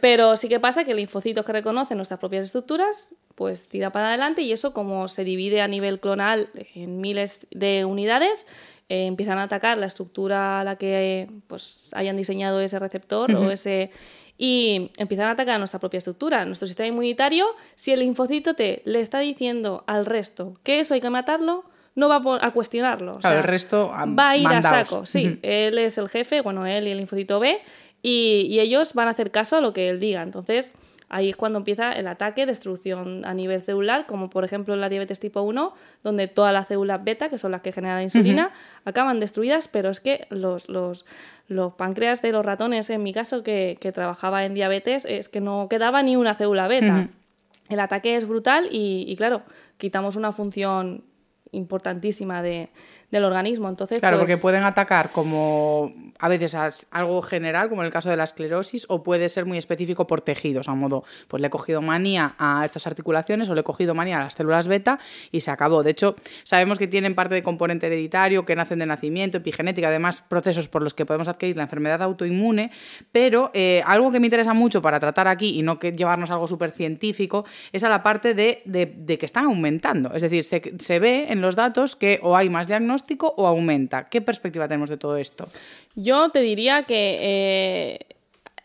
Pero sí que pasa que el linfocitos que reconoce nuestras propias estructuras, pues tira para adelante y eso como se divide a nivel clonal en miles de unidades, eh, empiezan a atacar la estructura a la que pues, hayan diseñado ese receptor o ese y empiezan a atacar nuestra propia estructura, nuestro sistema inmunitario. Si el linfocito T le está diciendo al resto que eso hay que matarlo, no va a cuestionarlo. el resto va a ir a saco. Sí, él es el jefe, bueno, él y el linfocito B, y, y ellos van a hacer caso a lo que él diga. Entonces, Ahí es cuando empieza el ataque, destrucción a nivel celular, como por ejemplo en la diabetes tipo 1, donde todas las células beta, que son las que generan la insulina, acaban destruidas, pero es que los, los, los, páncreas de los ratones, en mi caso, que, que, trabajaba en diabetes, es que no quedaba ni una célula beta. El ataque es brutal y, y, claro, quitamos una función importantísima de, del organismo. Entonces, Claro, pues, porque pueden atacar como a veces a algo general, como en el caso de la esclerosis, o puede ser muy específico por tejidos, a modo, pues le he cogido manía a estas articulaciones o le he cogido manía a las células beta y se acabó. De hecho, sabemos que tienen parte de componente hereditario, que nacen de nacimiento, epigenética, además procesos por los que podemos adquirir la enfermedad autoinmune, pero eh, algo que me interesa mucho para tratar aquí y no que llevarnos algo súper científico es a la parte de, de- de que están aumentando. Es decir, se, se ve en los datos que o hay más diagnóstico o aumenta. ¿Qué perspectiva tenemos de todo esto? Yo te diría que eh,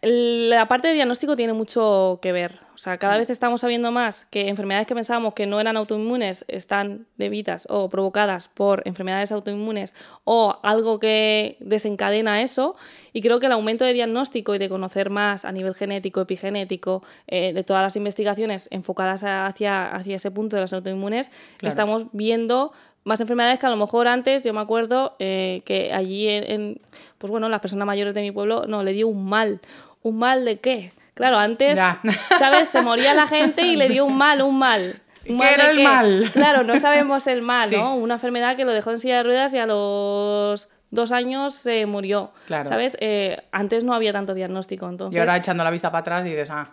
la parte de diagnóstico tiene mucho que ver. O sea, cada vez estamos sabiendo más que enfermedades que pensábamos que no eran autoinmunes están debidas o provocadas por enfermedades autoinmunes o algo que desencadena eso. Y creo que el aumento de diagnóstico y de conocer más a nivel genético, epigenético, eh, de todas las investigaciones enfocadas hacia, hacia ese punto de las autoinmunes, Claro. estamos viendo más enfermedades que a lo mejor antes, yo me acuerdo eh, que allí en, en, pues bueno, las personas mayores de mi pueblo, no, le dio un mal. ¿Un mal de qué? Claro, antes, Ya. ¿sabes? Se moría la gente y le dio un mal, un mal. ¿Y ¿Un qué mal era de el qué? mal? Claro, no sabemos el mal, Sí. ¿no? Una enfermedad que lo dejó en silla de ruedas y a los dos años se murió. Claro. ¿Sabes? Eh, antes no había tanto diagnóstico, entonces... Y ahora echando la vista para atrás dices, ah,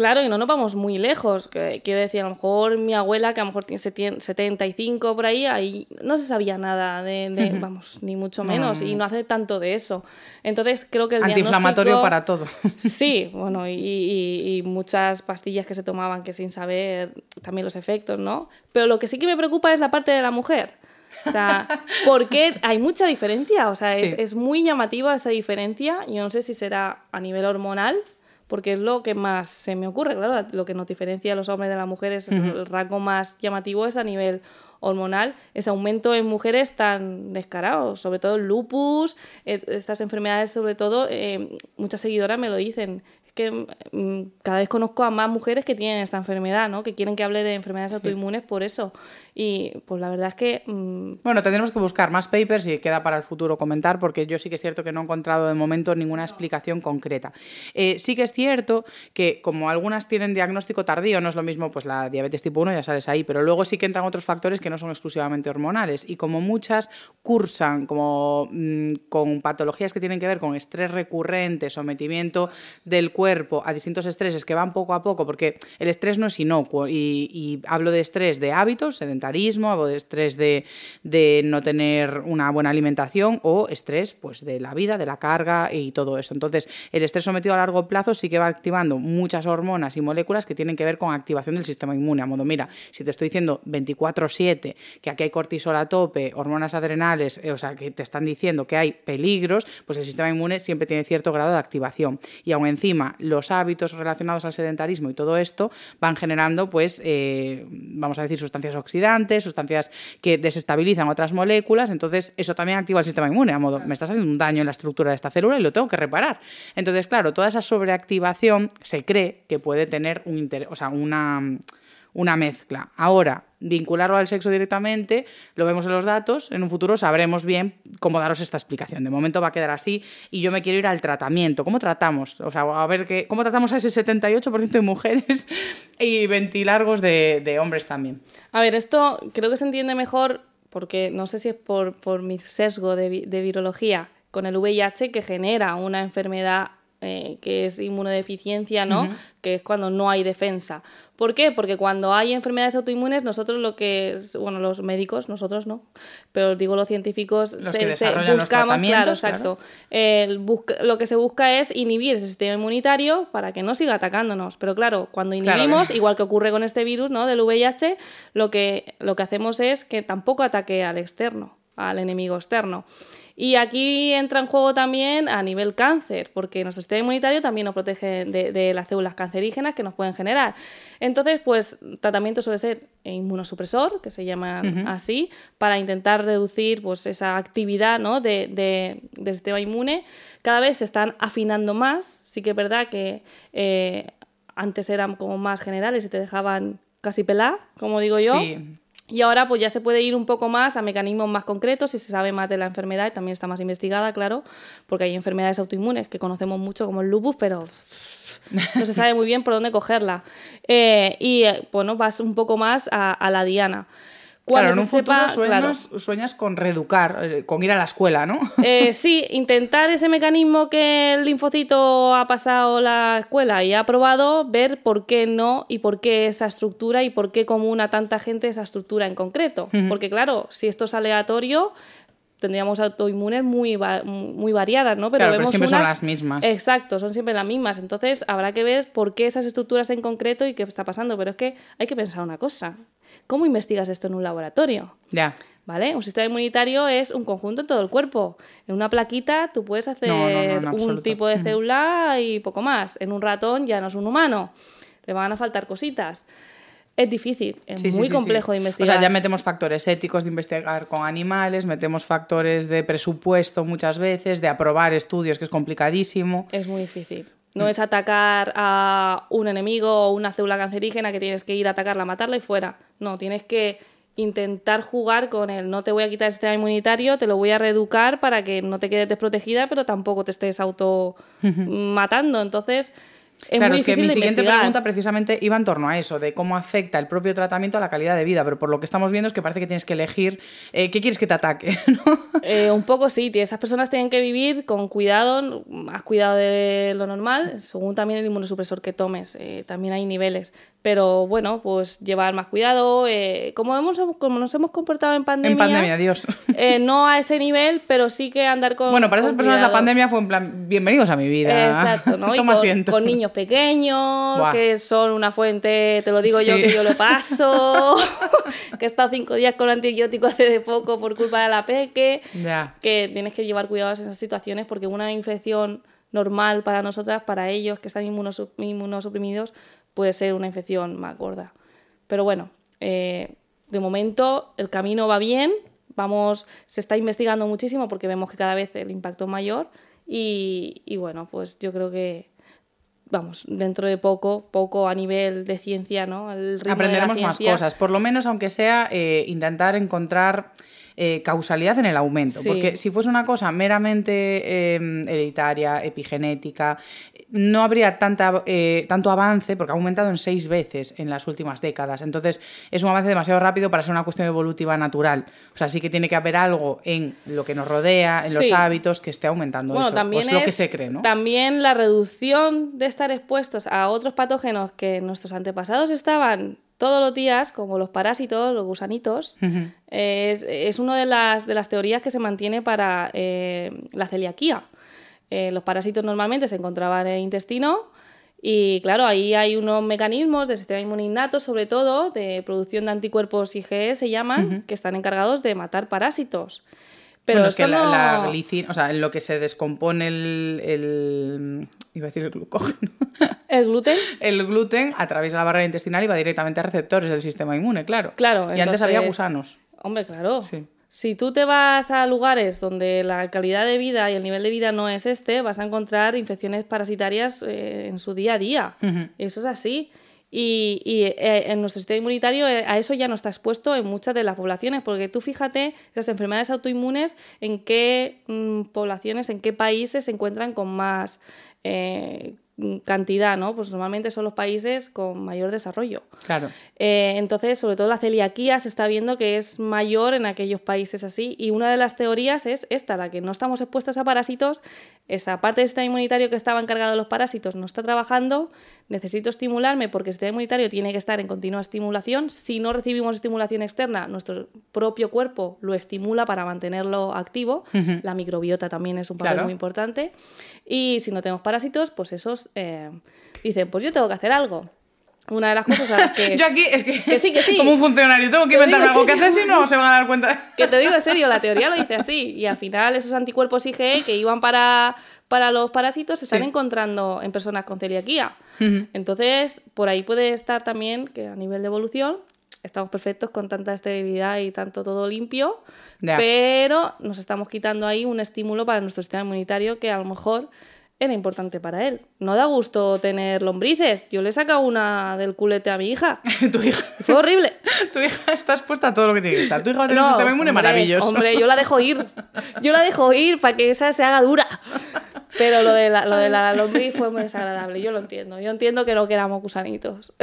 Claro, y no nos vamos muy lejos. que- quiero decir, a lo mejor mi abuela, que a lo mejor tiene setien- 75 por ahí, ahí no se sabía nada de, de- vamos, ni mucho menos, y no hace tanto de eso. Entonces creo que el antiinflamatorio para todo. Sí, bueno, y, y- y muchas pastillas que se tomaban que sin saber también los efectos, ¿no? Pero lo que sí que me preocupa es la parte de la mujer. O sea, porque hay mucha diferencia, o sea, es, Sí. es muy llamativa esa diferencia. Yo no sé si será a nivel hormonal, porque es lo que más se me ocurre, claro, lo que nos diferencia a los hombres de las mujeres, el rasgo más llamativo es a nivel hormonal, ese aumento en mujeres tan descarados, sobre todo el lupus, eh, estas enfermedades, sobre todo, eh, muchas seguidoras me lo dicen, que mm, cada vez conozco a más mujeres que tienen esta enfermedad, ¿no? que quieren que hable de enfermedades autoinmunes por eso. Y pues la verdad es que mm, Bueno, tendremos que buscar más papers y queda para el futuro comentar, porque yo sí que es cierto que no he encontrado de momento ninguna explicación concreta. Eh, sí que es cierto que como algunas tienen diagnóstico tardío, no es lo mismo pues la diabetes tipo 1, ya sales ahí, pero luego sí que entran otros factores que no son exclusivamente hormonales y como muchas cursan como mm, con patologías que tienen que ver con estrés recurrente, sometimiento del cuerpo a distintos estreses que van poco a poco, porque el estrés no es inocuo y, y hablo de estrés de hábitos, sedentarismo, hablo de estrés de, de no tener una buena alimentación o estrés pues de la vida, de la carga y todo eso. Entonces, el estrés sometido a largo plazo sí que va activando muchas hormonas y moléculas que tienen que ver con activación del sistema inmune. A modo, mira, si te estoy diciendo 24/7 que aquí hay cortisol a tope, hormonas adrenales, eh, o sea, que te están diciendo que hay peligros, pues el sistema inmune siempre tiene cierto grado de activación. Y aún encima, los hábitos relacionados al sedentarismo y todo esto van generando, pues, eh, vamos a decir, sustancias oxidantes, sustancias que desestabilizan otras moléculas, entonces eso también activa el sistema inmune, a modo, me estás haciendo un daño en la estructura de esta célula y lo tengo que reparar. Entonces, claro, toda esa sobreactivación se cree que puede tener un o sea, una una mezcla. Ahora, vincularlo al sexo directamente, lo vemos en los datos, en un futuro sabremos bien cómo daros esta explicación. De momento va a quedar así y yo me quiero ir al tratamiento. ¿Cómo tratamos? O sea, a ver qué, cómo tratamos a ese 78% de mujeres y 20 largos de, hombres también. A ver, esto creo que se entiende mejor porque no sé si es por, por mi sesgo de virología con el VIH que genera una enfermedad eh, que es inmunodeficiencia, ¿no? Que es cuando no hay defensa. ¿Por qué? Porque cuando hay enfermedades autoinmunes, nosotros lo que, es- bueno, los médicos, nosotros no, pero digo los científicos, Los desarrollan los buscamos, claro, exacto. Busca- lo que se busca es inhibir ese sistema inmunitario para que no siga atacándonos. Pero claro, cuando Claro. inhibimos, igual que ocurre con este virus, ¿no? Del VIH, lo que, lo que hacemos es que tampoco ataque al externo, al enemigo externo. Y aquí entra en juego también a nivel cáncer, porque nuestro sistema inmunitario también nos protege de, de las células cancerígenas que nos pueden generar. Entonces, pues, tratamiento suele ser inmunosupresor, que se llama así, para intentar reducir pues, esa actividad ¿no? de, de- del sistema inmune. Cada vez se están afinando más, sí que es verdad que eh, antes eran como más generales y te dejaban casi pelar, como digo yo. Sí. Y ahora pues ya se puede ir un poco más a mecanismos más concretos y se sabe más de la enfermedad y también está más investigada, claro, porque hay enfermedades autoinmunes que conocemos mucho como el lupus, pero no se sabe muy bien por dónde cogerla. Eh, y eh, bueno, vas un poco más a la diana. Cuando claro, en se un futuro sepa, claro. sueñas, con reeducar, eh, con ir a la escuela, ¿no? Eh, sí, intentar ese mecanismo que el linfocito ha pasado la escuela y ha probado, ver por qué no y por qué esa estructura y por qué común a tanta gente esa estructura en concreto. Porque claro, si esto es aleatorio, tendríamos autoinmunes muy, va- muy variadas, ¿no? Claro, pero vemos siempre son las mismas. Exacto, son siempre las mismas. Entonces habrá que ver por qué esas estructuras en concreto y qué está pasando. Pero es que hay que pensar una cosa. ¿Cómo investigas esto en un laboratorio? Ya. ¿Vale? Un sistema inmunitario es un conjunto en todo el cuerpo. En una plaquita tú puedes hacer No, no, no, en un tipo de célula y poco más. En un ratón ya no es un humano. Le van a faltar cositas. Es difícil, es sí, muy sí, complejo sí. de investigar. O sea, ya metemos factores éticos de investigar con animales, metemos factores de presupuesto muchas veces, de aprobar estudios, que es complicadísimo. Es muy difícil. No es atacar a un enemigo o una célula cancerígena que tienes que ir a atacarla, matarla y fuera. No, tienes que intentar jugar con el no te voy a quitar el sistema inmunitario, te lo voy a reeducar para que no te quedes desprotegida, pero tampoco te estés auto matando. Entonces, es claro, muy es que mi siguiente investigar. pregunta precisamente iba en torno a eso, de cómo afecta el propio tratamiento a la calidad de vida, pero por lo que estamos viendo es que parece que tienes que elegir eh, qué quieres que te ataque, ¿no? Eh, un poco sí, esas personas tienen que vivir con cuidado, más cuidado de lo normal, según también el inmunosupresor que tomes. eh, también hay niveles. Pero bueno, pues llevar más cuidado. eh, como, hemos, como nos hemos comportado en pandemia. En pandemia, Dios. eh, no a ese nivel, pero sí que andar con. Bueno, para esas con personas la cuidado. pandemia fue en plan, bienvenidos a mi vida. Exacto, ¿no? Y Toma con, asiento. con niños pequeños, que son una fuente, te lo digo yo, que yo lo paso, que he estado cinco días con antibiótico hace de poco por culpa de la peque, Ya. que tienes que llevar cuidados en esas situaciones porque una infección normal para nosotras, para ellos que están inmunosu- inmunosuprimidos, puede ser una infección más gorda. Pero bueno, eh, de momento el camino va bien, vamos, se está investigando muchísimo porque vemos que cada vez el impacto es mayor y, y bueno, pues yo creo que vamos, dentro de poco, poco a nivel de ciencia, ¿no? El ritmo de la Aprenderemos más cosas, por lo menos aunque sea eh, intentar encontrar eh, causalidad en el aumento, Sí. porque si fuese una cosa meramente eh, hereditaria, epigenética, no habría tanta, eh, tanto avance, porque ha aumentado en seis veces en las últimas décadas. Entonces, es un avance demasiado rápido para ser una cuestión evolutiva natural. O sea, sí que tiene que haber algo en lo que nos rodea, en los hábitos, que esté aumentando Bueno, eso. también o es lo que se cree, ¿no? También la reducción de estar expuestos a otros patógenos que nuestros antepasados estaban todos los días, como los parásitos, los gusanitos, es, es una de las, de las teorías que se mantiene para eh, la celiaquía. Eh, los parásitos normalmente se encontraban en el intestino y claro, ahí hay unos mecanismos del sistema inmune innato, sobre todo, de producción de anticuerpos IgE, se llaman, que están encargados de matar parásitos. Pero bueno, es que la, no- la glicina, o sea, en lo que se descompone el, el- iba a decir el glucógeno, El gluten el gluten atraviesa la barrera intestinal y va directamente a receptores del sistema inmune, claro. Claro, Y antes había gusanos. Hombre, claro. Sí. Si tú te vas a lugares donde la calidad de vida y el nivel de vida no es este, vas a encontrar infecciones parasitarias eh, en su día a día. Eso es así. Y, y, eh, en nuestro sistema inmunitario eh, a eso ya no está expuesto en muchas de las poblaciones, porque tú fíjate las enfermedades autoinmunes en qué mm, poblaciones, en qué países se encuentran con más cantidad, ¿no? Pues normalmente son los países con mayor desarrollo. Claro. Eh, entonces, sobre todo la celiaquía se está viendo que es mayor en aquellos países así. Y una de las teorías es esta, la que no estamos expuestos a parásitos, esa parte del sistema inmunitario que estaba encargado de los parásitos no está trabajando, necesito estimularme porque el sistema inmunitario tiene que estar en continua estimulación. Si no recibimos estimulación externa, nuestro propio cuerpo lo estimula para mantenerlo activo. La microbiota también es un papel Claro. muy importante. Y si no tenemos parásitos, pues esos eh, dicen, pues yo tengo que hacer algo. Una de las cosas a las que... Yo aquí es que, Que sí, que sí. como un funcionario, tengo que digo, algo que hacer si no se van a dar cuenta. Que te digo en serio, la teoría lo dice así. Y al final esos anticuerpos IgE que iban para, para los parásitos se están Sí. encontrando en personas con celiaquía. Entonces, por ahí puede estar también que a nivel de evolución estamos perfectos con tanta esterilidad y tanto todo limpio, pero nos estamos quitando ahí un estímulo para nuestro sistema inmunitario que a lo mejor era importante para él. No da gusto tener lombrices. Yo le he sacado una del culete a mi hija. tu hija, Fue horrible. tu hija está expuesta a todo lo que tiene que estar. Tu hija va a tener un sistema inmune hombre, maravilloso. Hombre, yo la dejo ir. Yo la dejo ir para que esa se haga dura. Pero lo de, la, lo de la lombriz fue muy desagradable, yo lo entiendo. Yo entiendo que no queramos gusanitos.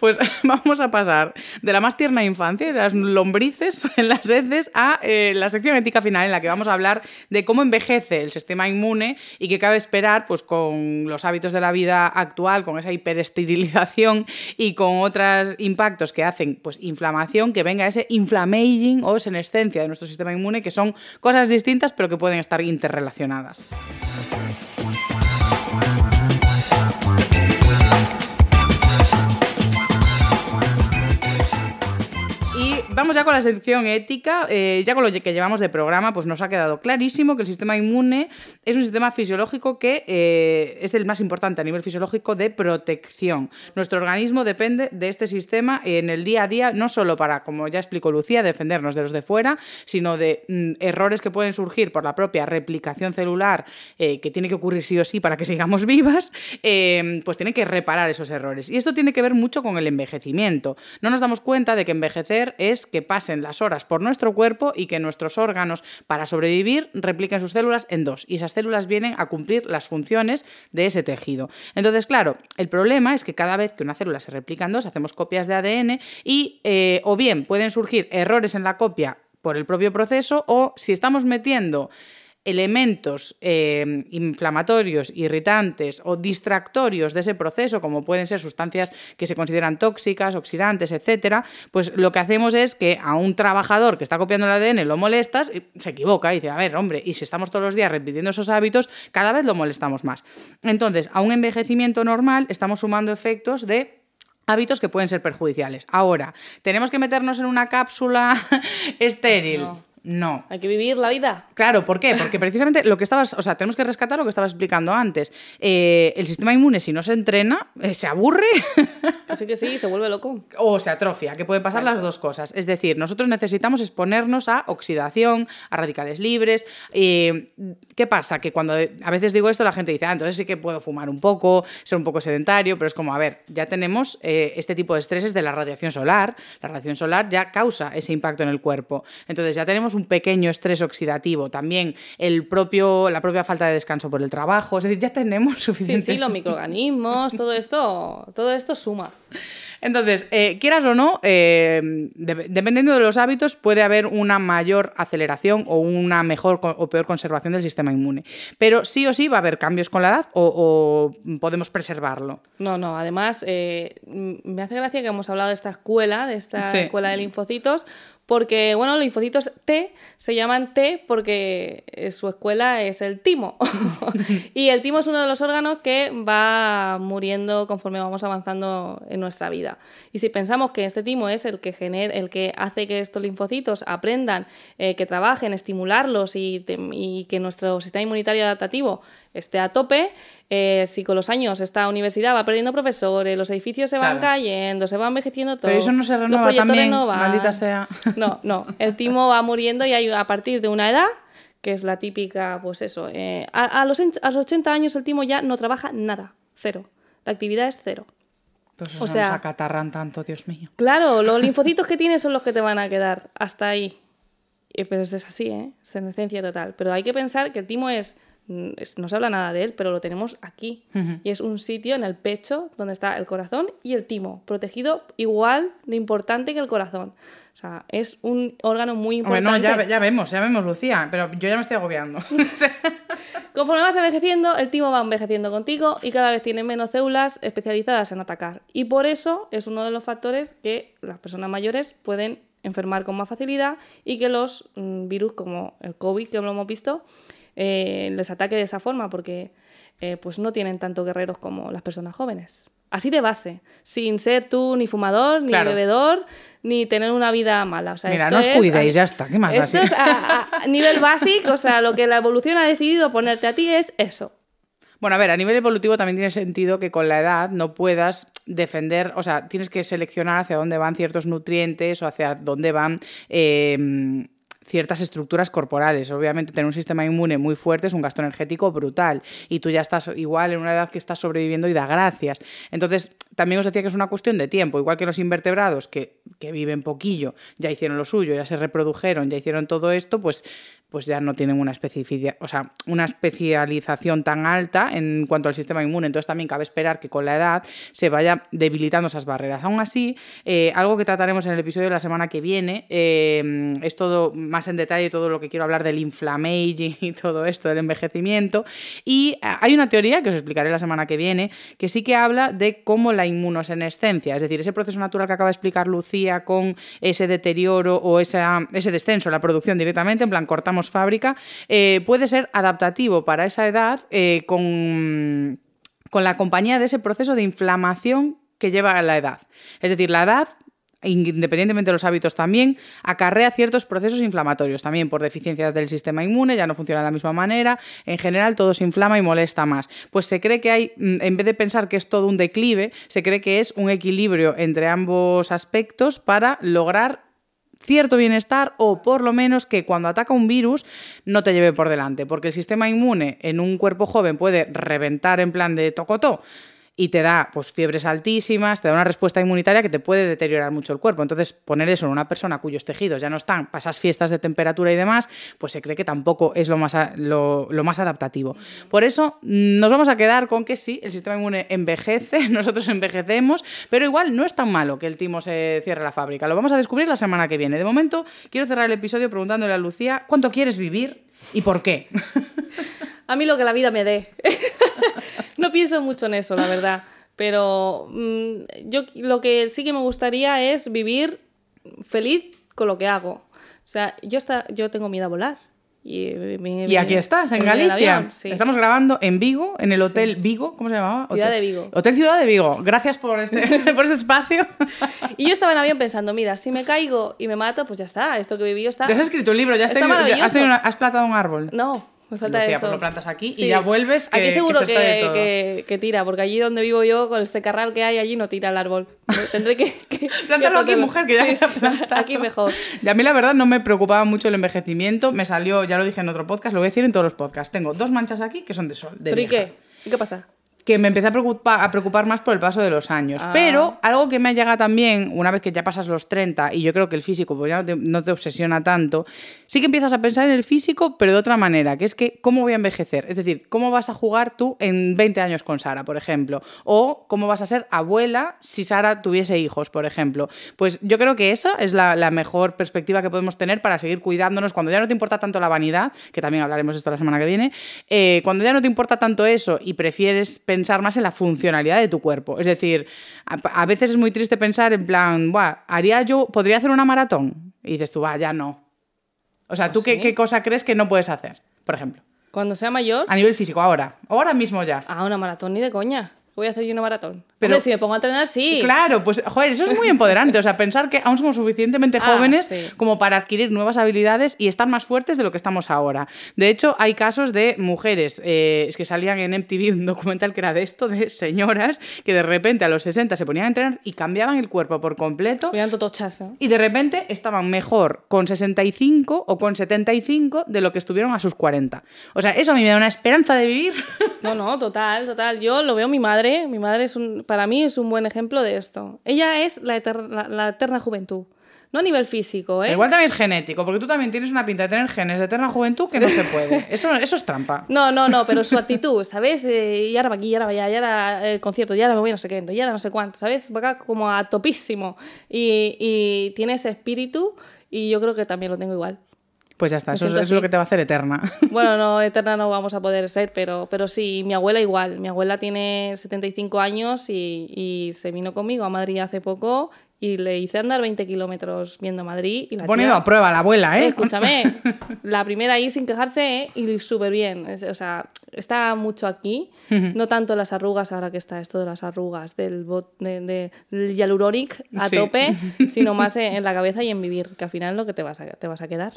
Pues vamos a pasar de la más tierna infancia, de las lombrices en las heces, a eh, la sección ética final en la que vamos a hablar de cómo envejece el sistema inmune y qué cabe esperar pues, con los hábitos de la vida actual, con esa hiperesterilización y con otros impactos que hacen pues, inflamación, que venga ese inflammaging o senescencia de nuestro sistema inmune, que son cosas distintas pero que pueden estar interrelacionadas. Thank you. Vamos ya con la sección ética. Eh, ya con lo que llevamos de programa, pues nos ha quedado clarísimo que el sistema inmune es un sistema fisiológico que eh, es el más importante a nivel fisiológico de protección. Nuestro organismo depende de este sistema en el día a día, no solo para, como ya explicó Lucía, defendernos de los de fuera, sino de mm, errores que pueden surgir por la propia replicación celular, eh, que tiene que ocurrir sí o sí para que sigamos vivas, pues tiene que reparar esos errores. Y esto tiene que ver mucho con el envejecimiento. No nos damos cuenta de que envejecer es que pasen las horas por nuestro cuerpo y que nuestros órganos, para sobrevivir, repliquen sus células en dos. Y esas células vienen a cumplir las funciones de ese tejido. Entonces, claro, el problema es que cada vez que una célula se replica en dos, hacemos copias de ADN y eh, o bien pueden surgir errores en la copia por el propio proceso o si estamos metiendo elementos eh, inflamatorios, irritantes o distractorios de ese proceso, como pueden ser sustancias que se consideran tóxicas, oxidantes, etcétera, pues lo que hacemos es que a un trabajador que está copiando el ADN lo molestas, y se equivoca y dice, a ver, hombre, y si estamos todos los días repitiendo esos hábitos, cada vez lo molestamos más. Entonces, a un envejecimiento normal estamos sumando efectos de hábitos que pueden ser perjudiciales. Ahora, ¿tenemos que meternos en una cápsula estéril? No. Hay que vivir la vida. Claro, ¿por qué? Porque precisamente lo que estabas, o sea, tenemos que rescatar lo que estabas explicando antes. Eh, el sistema inmune, si no se entrena, eh, se aburre. Así que sí, se vuelve loco. O se atrofia, que pueden pasar las dos cosas. Es decir, nosotros necesitamos exponernos a oxidación, a radicales libres. Eh, ¿Qué pasa? Que cuando a veces digo esto, la gente dice, ah, entonces sí que puedo fumar un poco, ser un poco sedentario, pero es como, a ver, ya tenemos este tipo de estreses de la radiación solar. La radiación solar ya causa ese impacto en el cuerpo. Entonces ya tenemos un pequeño estrés oxidativo, también el propio, la propia falta de descanso por el trabajo, es decir, ya tenemos suficientes... Sí, sí, los microorganismos, todo esto, todo esto suma. Entonces, eh, quieras o no, eh, dependiendo de los hábitos, puede haber una mayor aceleración o una mejor o peor conservación del sistema inmune. Pero sí o sí va a haber cambios con la edad o, podemos preservarlo. No, no, además, eh, me hace gracia que hemos hablado de esta escuela, de esta escuela de linfocitos, porque, bueno, los linfocitos T se llaman T porque eh, su escuela es el timo. y el timo es uno de los órganos que va muriendo conforme vamos avanzando en nuestra vida. Y si pensamos que este timo es el que, genera, el que hace que estos linfocitos aprendan, eh, que trabajen, estimularlos y, y que nuestro sistema inmunitario adaptativo esté a tope, eh, si con los años esta universidad va perdiendo profesores, los edificios se van cayendo, se va envejeciendo todo. Pero eso no se renueva también, maldita sea. No, no, el timo va muriendo y hay, a partir de una edad, que es la típica, pues eso, eh, a, los, a los 80 años el timo ya no trabaja nada, cero. La actividad es cero. Pues o sea, se acatarran tanto, Dios mío. Claro, los linfocitos que tienes son los que te van a quedar hasta ahí. Pero es así, ¿eh? Senescencia total. Pero hay que pensar que el timo es no se habla nada de él, pero lo tenemos aquí. Y es un sitio en el pecho donde está el corazón y el timo, protegido igual de importante que el corazón. O sea, es un órgano muy importante. Bueno, ya, ya, vemos, ya vemos, Lucía, pero yo ya me estoy agobiando. Conforme vas envejeciendo, el timo va envejeciendo contigo y cada vez tiene menos células especializadas en atacar. Y por eso es uno de los factores que las personas mayores pueden enfermar con más facilidad y que los mm, virus como el COVID, que lo hemos visto, eh, les ataque de esa forma, porque eh, pues no tienen tanto guerreros como las personas jóvenes. Así de base, sin ser tú ni fumador, ni bebedor, ni tener una vida mala. O sea, Mira, no os cuidéis, ya está. ¿Qué más Esto es a, nivel básico, o sea, lo que la evolución ha decidido ponerte a ti es eso. Bueno, a ver, a nivel evolutivo también tiene sentido que con la edad no puedas defender, o sea, tienes que seleccionar hacia dónde van ciertos nutrientes o hacia dónde van eh, ciertas estructuras corporales. Obviamente tener un sistema inmune muy fuerte es un gasto energético brutal y tú ya estás igual en una edad que estás sobreviviendo y da gracias. Entonces, también os decía que es una cuestión de tiempo, igual que los invertebrados que, que viven poquillo, ya hicieron lo suyo, ya se reprodujeron, ya hicieron todo esto, pues pues ya no tienen una, o sea, una especialización tan alta en cuanto al sistema inmune. Entonces también cabe esperar que con la edad se vaya debilitando esas barreras. Aún así, eh, algo que trataremos en el episodio de la semana que viene eh, es todo más en detalle, todo lo que quiero hablar del inflammaging y todo esto, del envejecimiento. Y eh, hay una teoría que os explicaré la semana que viene que sí que habla de cómo la inmunosenescencia, es decir, ese proceso natural que acaba de explicar Lucía con ese deterioro o esa, ese descenso en la producción directamente, en plan cortamos fábrica, eh, puede ser adaptativo para esa edad eh, con, con la compañía de ese proceso de inflamación que lleva a la edad. Es decir, la edad independientemente de los hábitos también, acarrea ciertos procesos inflamatorios, también por deficiencias del sistema inmune, ya no funciona de la misma manera, en general todo se inflama y molesta más. Pues se cree que hay, mm, en vez de pensar que es todo un declive, se cree que es un equilibrio entre ambos aspectos para lograr cierto bienestar o por lo menos que cuando ataca un virus no te lleve por delante, porque el sistema inmune en un cuerpo joven puede reventar en plan de tocotó y te da pues, fiebres altísimas, te da una respuesta inmunitaria que te puede deteriorar mucho el cuerpo. Entonces, poner eso en una persona cuyos tejidos ya no están, pasas fiestas de temperatura y demás, pues se cree que tampoco es lo más, lo, más adaptativo. Por eso, mm, nos vamos a quedar con que sí, el sistema inmune envejece, nosotros envejecemos, pero igual no es tan malo que el timo se cierre la fábrica. Lo vamos a descubrir la semana que viene. De momento, quiero cerrar el episodio preguntándole a Lucía, ¿cuánto quieres vivir y por qué? A mí lo que la vida me dé. no pienso mucho en eso, la verdad. Pero mm, yo lo que sí que me gustaría es vivir feliz con lo que hago. O sea, yo, está, yo tengo miedo a volar. Y, aquí estás, en Galicia. Estamos grabando en Vigo, en el Hotel Vigo, ¿cómo se llamaba? Ciudad de Vigo. Hotel Ciudad de Vigo. Gracias por este, por este espacio. y yo estaba en avión pensando, mira, si me caigo y me mato, pues ya está, esto que viví está... Ya has escrito un libro, ya está, has, has plantado un árbol. No, me falta Lucía, eso. Pues lo plantas aquí y ya vuelves. Que, aquí seguro que, que, tira, porque allí donde vivo yo, con el secarral que hay allí, no tira el árbol. Tendré que. Plántalo aquí, mujer, que ya sí, Aquí mejor. Y a mí, la verdad, no me preocupaba mucho el envejecimiento. Me salió, ya lo dije en otro podcast, lo voy a decir en todos los podcasts. Tengo dos manchas aquí que son de sol. De ¿Pero y qué? ¿Y qué pasa? Que me empecé a preocupar, a preocupar más por el paso de los años. Ah. Pero algo que me llega también, una vez que ya pasas los 30, y yo creo que el físico pues ya no te, obsesiona tanto, sí que empiezas a pensar en el físico, pero de otra manera, que es que cómo voy a envejecer. Es decir, cómo vas a jugar tú en 20 años con Sara, por ejemplo. O cómo vas a ser abuela si Sara tuviese hijos, por ejemplo. Pues yo creo que esa es la, mejor perspectiva que podemos tener para seguir cuidándonos cuando ya no te importa tanto la vanidad, que también hablaremos esto la semana que viene, eh, cuando ya no te importa tanto eso y prefieres pensar pensar más en la funcionalidad de tu cuerpo. Es decir, a, veces es muy triste pensar en plan, ¿haría yo, podría hacer una maratón? Y dices tú, va, ya no. O sea, ¿tú qué, qué cosa crees que no puedes hacer, por ejemplo? Cuando sea mayor. A nivel físico, ahora. Ahora mismo ya. Ah, una maratón ni de coña voy a hacer yo una maratón. Pero si me pongo a entrenar, sí. Claro, pues, joder, eso es muy empoderante. O sea, pensar que aún somos suficientemente ah, jóvenes como para adquirir nuevas habilidades y estar más fuertes de lo que estamos ahora. De hecho, hay casos de mujeres, eh, es que salían en MTV un documental que era de esto, de señoras que de repente a los 60 se ponían a entrenar y cambiaban el cuerpo por completo. tochas, ¿eh? Y de repente estaban mejor con 65 o con 75 de lo que estuvieron a sus 40. O sea, eso a mí me da una esperanza de vivir. No, no, total, total. Yo lo veo mi madre mi madre es un, para mí es un buen ejemplo de esto. Ella es la eterna, la, eterna juventud. No a nivel físico, ¿eh? Igual también es genético, porque tú también tienes una pinta de tener genes de eterna juventud que no se puede. Eso, eso es trampa. No, no, no, pero su actitud, ¿sabes? Eh, y ahora va aquí, y ahora va allá, y ahora el concierto, y ahora me voy no sé qué, y ahora no sé cuánto, ¿sabes? Va acá como a topísimo. Y, y tiene ese espíritu, y yo creo que también lo tengo igual. Pues ya está, eso, es lo que te va a hacer eterna. Bueno, no, eterna no vamos a poder ser, pero, pero sí, mi abuela igual. Mi abuela tiene 75 años y, y se vino conmigo a Madrid hace poco y le hice andar 20 kilómetros viendo Madrid. Y la Poniendo a prueba la abuela, ¿eh? Escúchame, la primera ahí sin quejarse ¿eh? y súper bien. O sea, está mucho aquí, no tanto las arrugas, ahora que está esto de las arrugas, del, bot, de, del hialuronic a tope, sino más en, la cabeza y en vivir, que al final lo que te vas a, te vas a quedar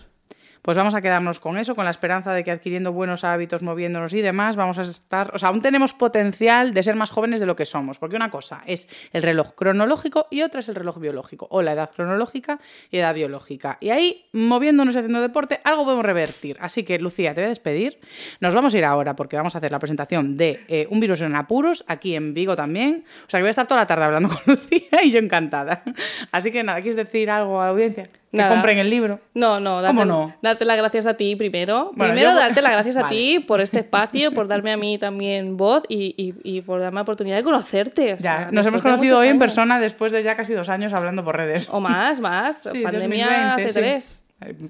pues vamos a quedarnos con eso, con la esperanza de que adquiriendo buenos hábitos, moviéndonos y demás, vamos a estar, o sea, aún tenemos potencial de ser más jóvenes de lo que somos, porque una cosa es el reloj cronológico y otra es el reloj biológico, o la edad cronológica y edad biológica. Y ahí, moviéndonos y haciendo deporte, algo podemos revertir. Así que, Lucía, te voy a despedir. Nos vamos a ir ahora porque vamos a hacer la presentación de eh, Un virus en apuros, aquí en Vigo también. O sea, que voy a estar toda la tarde hablando con Lucía y yo encantada. Así que nada, ¿quieres decir algo a la audiencia? Que Nada. compren el libro. No, no, darte, ¿Cómo no? darte las gracias a ti primero. Bueno, primero yo- darte las gracias a Vale. ti por este espacio, por darme a mí también voz y, y- y por darme la oportunidad de conocerte. o Ya, nos hemos conocido hoy en persona después de ya casi dos años hablando por redes. O más, más. Sí, Pandemia 2020, hace sí. tres.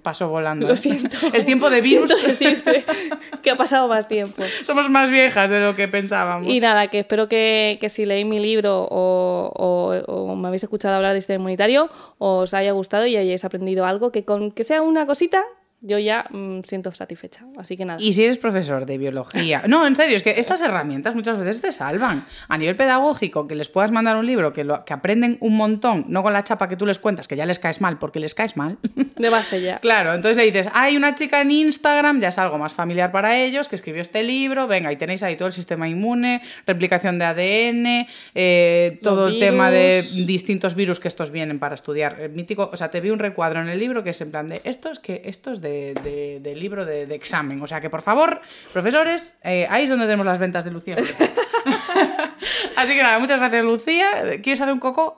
Pasó volando. Lo ¿eh? siento. El tiempo de virus. Decirte que ha pasado más tiempo. Somos más viejas de lo que pensábamos. Y nada, que espero que, que si leéis mi libro o, o- o me habéis escuchado hablar de sistema inmunitario, os haya gustado y hayáis aprendido algo, que con que sea una cosita, yo ya mm, siento satisfecha. Así que nada. Y si eres profesor de biología. No, en serio, es que estas herramientas muchas veces te salvan. A nivel pedagógico, que les puedas mandar un libro que, lo, que aprenden un montón, no con la chapa que tú les cuentas, que ya les caes mal porque les caes mal. De base ya. Claro, entonces le dices, hay una chica en Instagram, ya es algo más familiar para ellos, que escribió este libro, venga, y tenéis ahí todo el sistema inmune, replicación de ADN, eh, todo el tema de distintos virus que estos vienen para estudiar. El mítico, o sea, te vi un recuadro en el libro que es en plan de, esto es, que, esto es de, de- de libro de, de examen. O sea que, por favor, profesores, eh, ahí es donde tenemos las ventas de Lucía. Así que nada, muchas gracias, Lucía. ¿Quieres hacer un coco?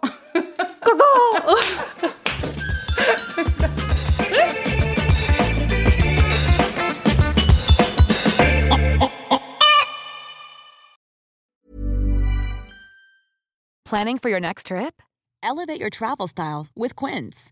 Planning for your next trip? Elevate your travel style with Quince.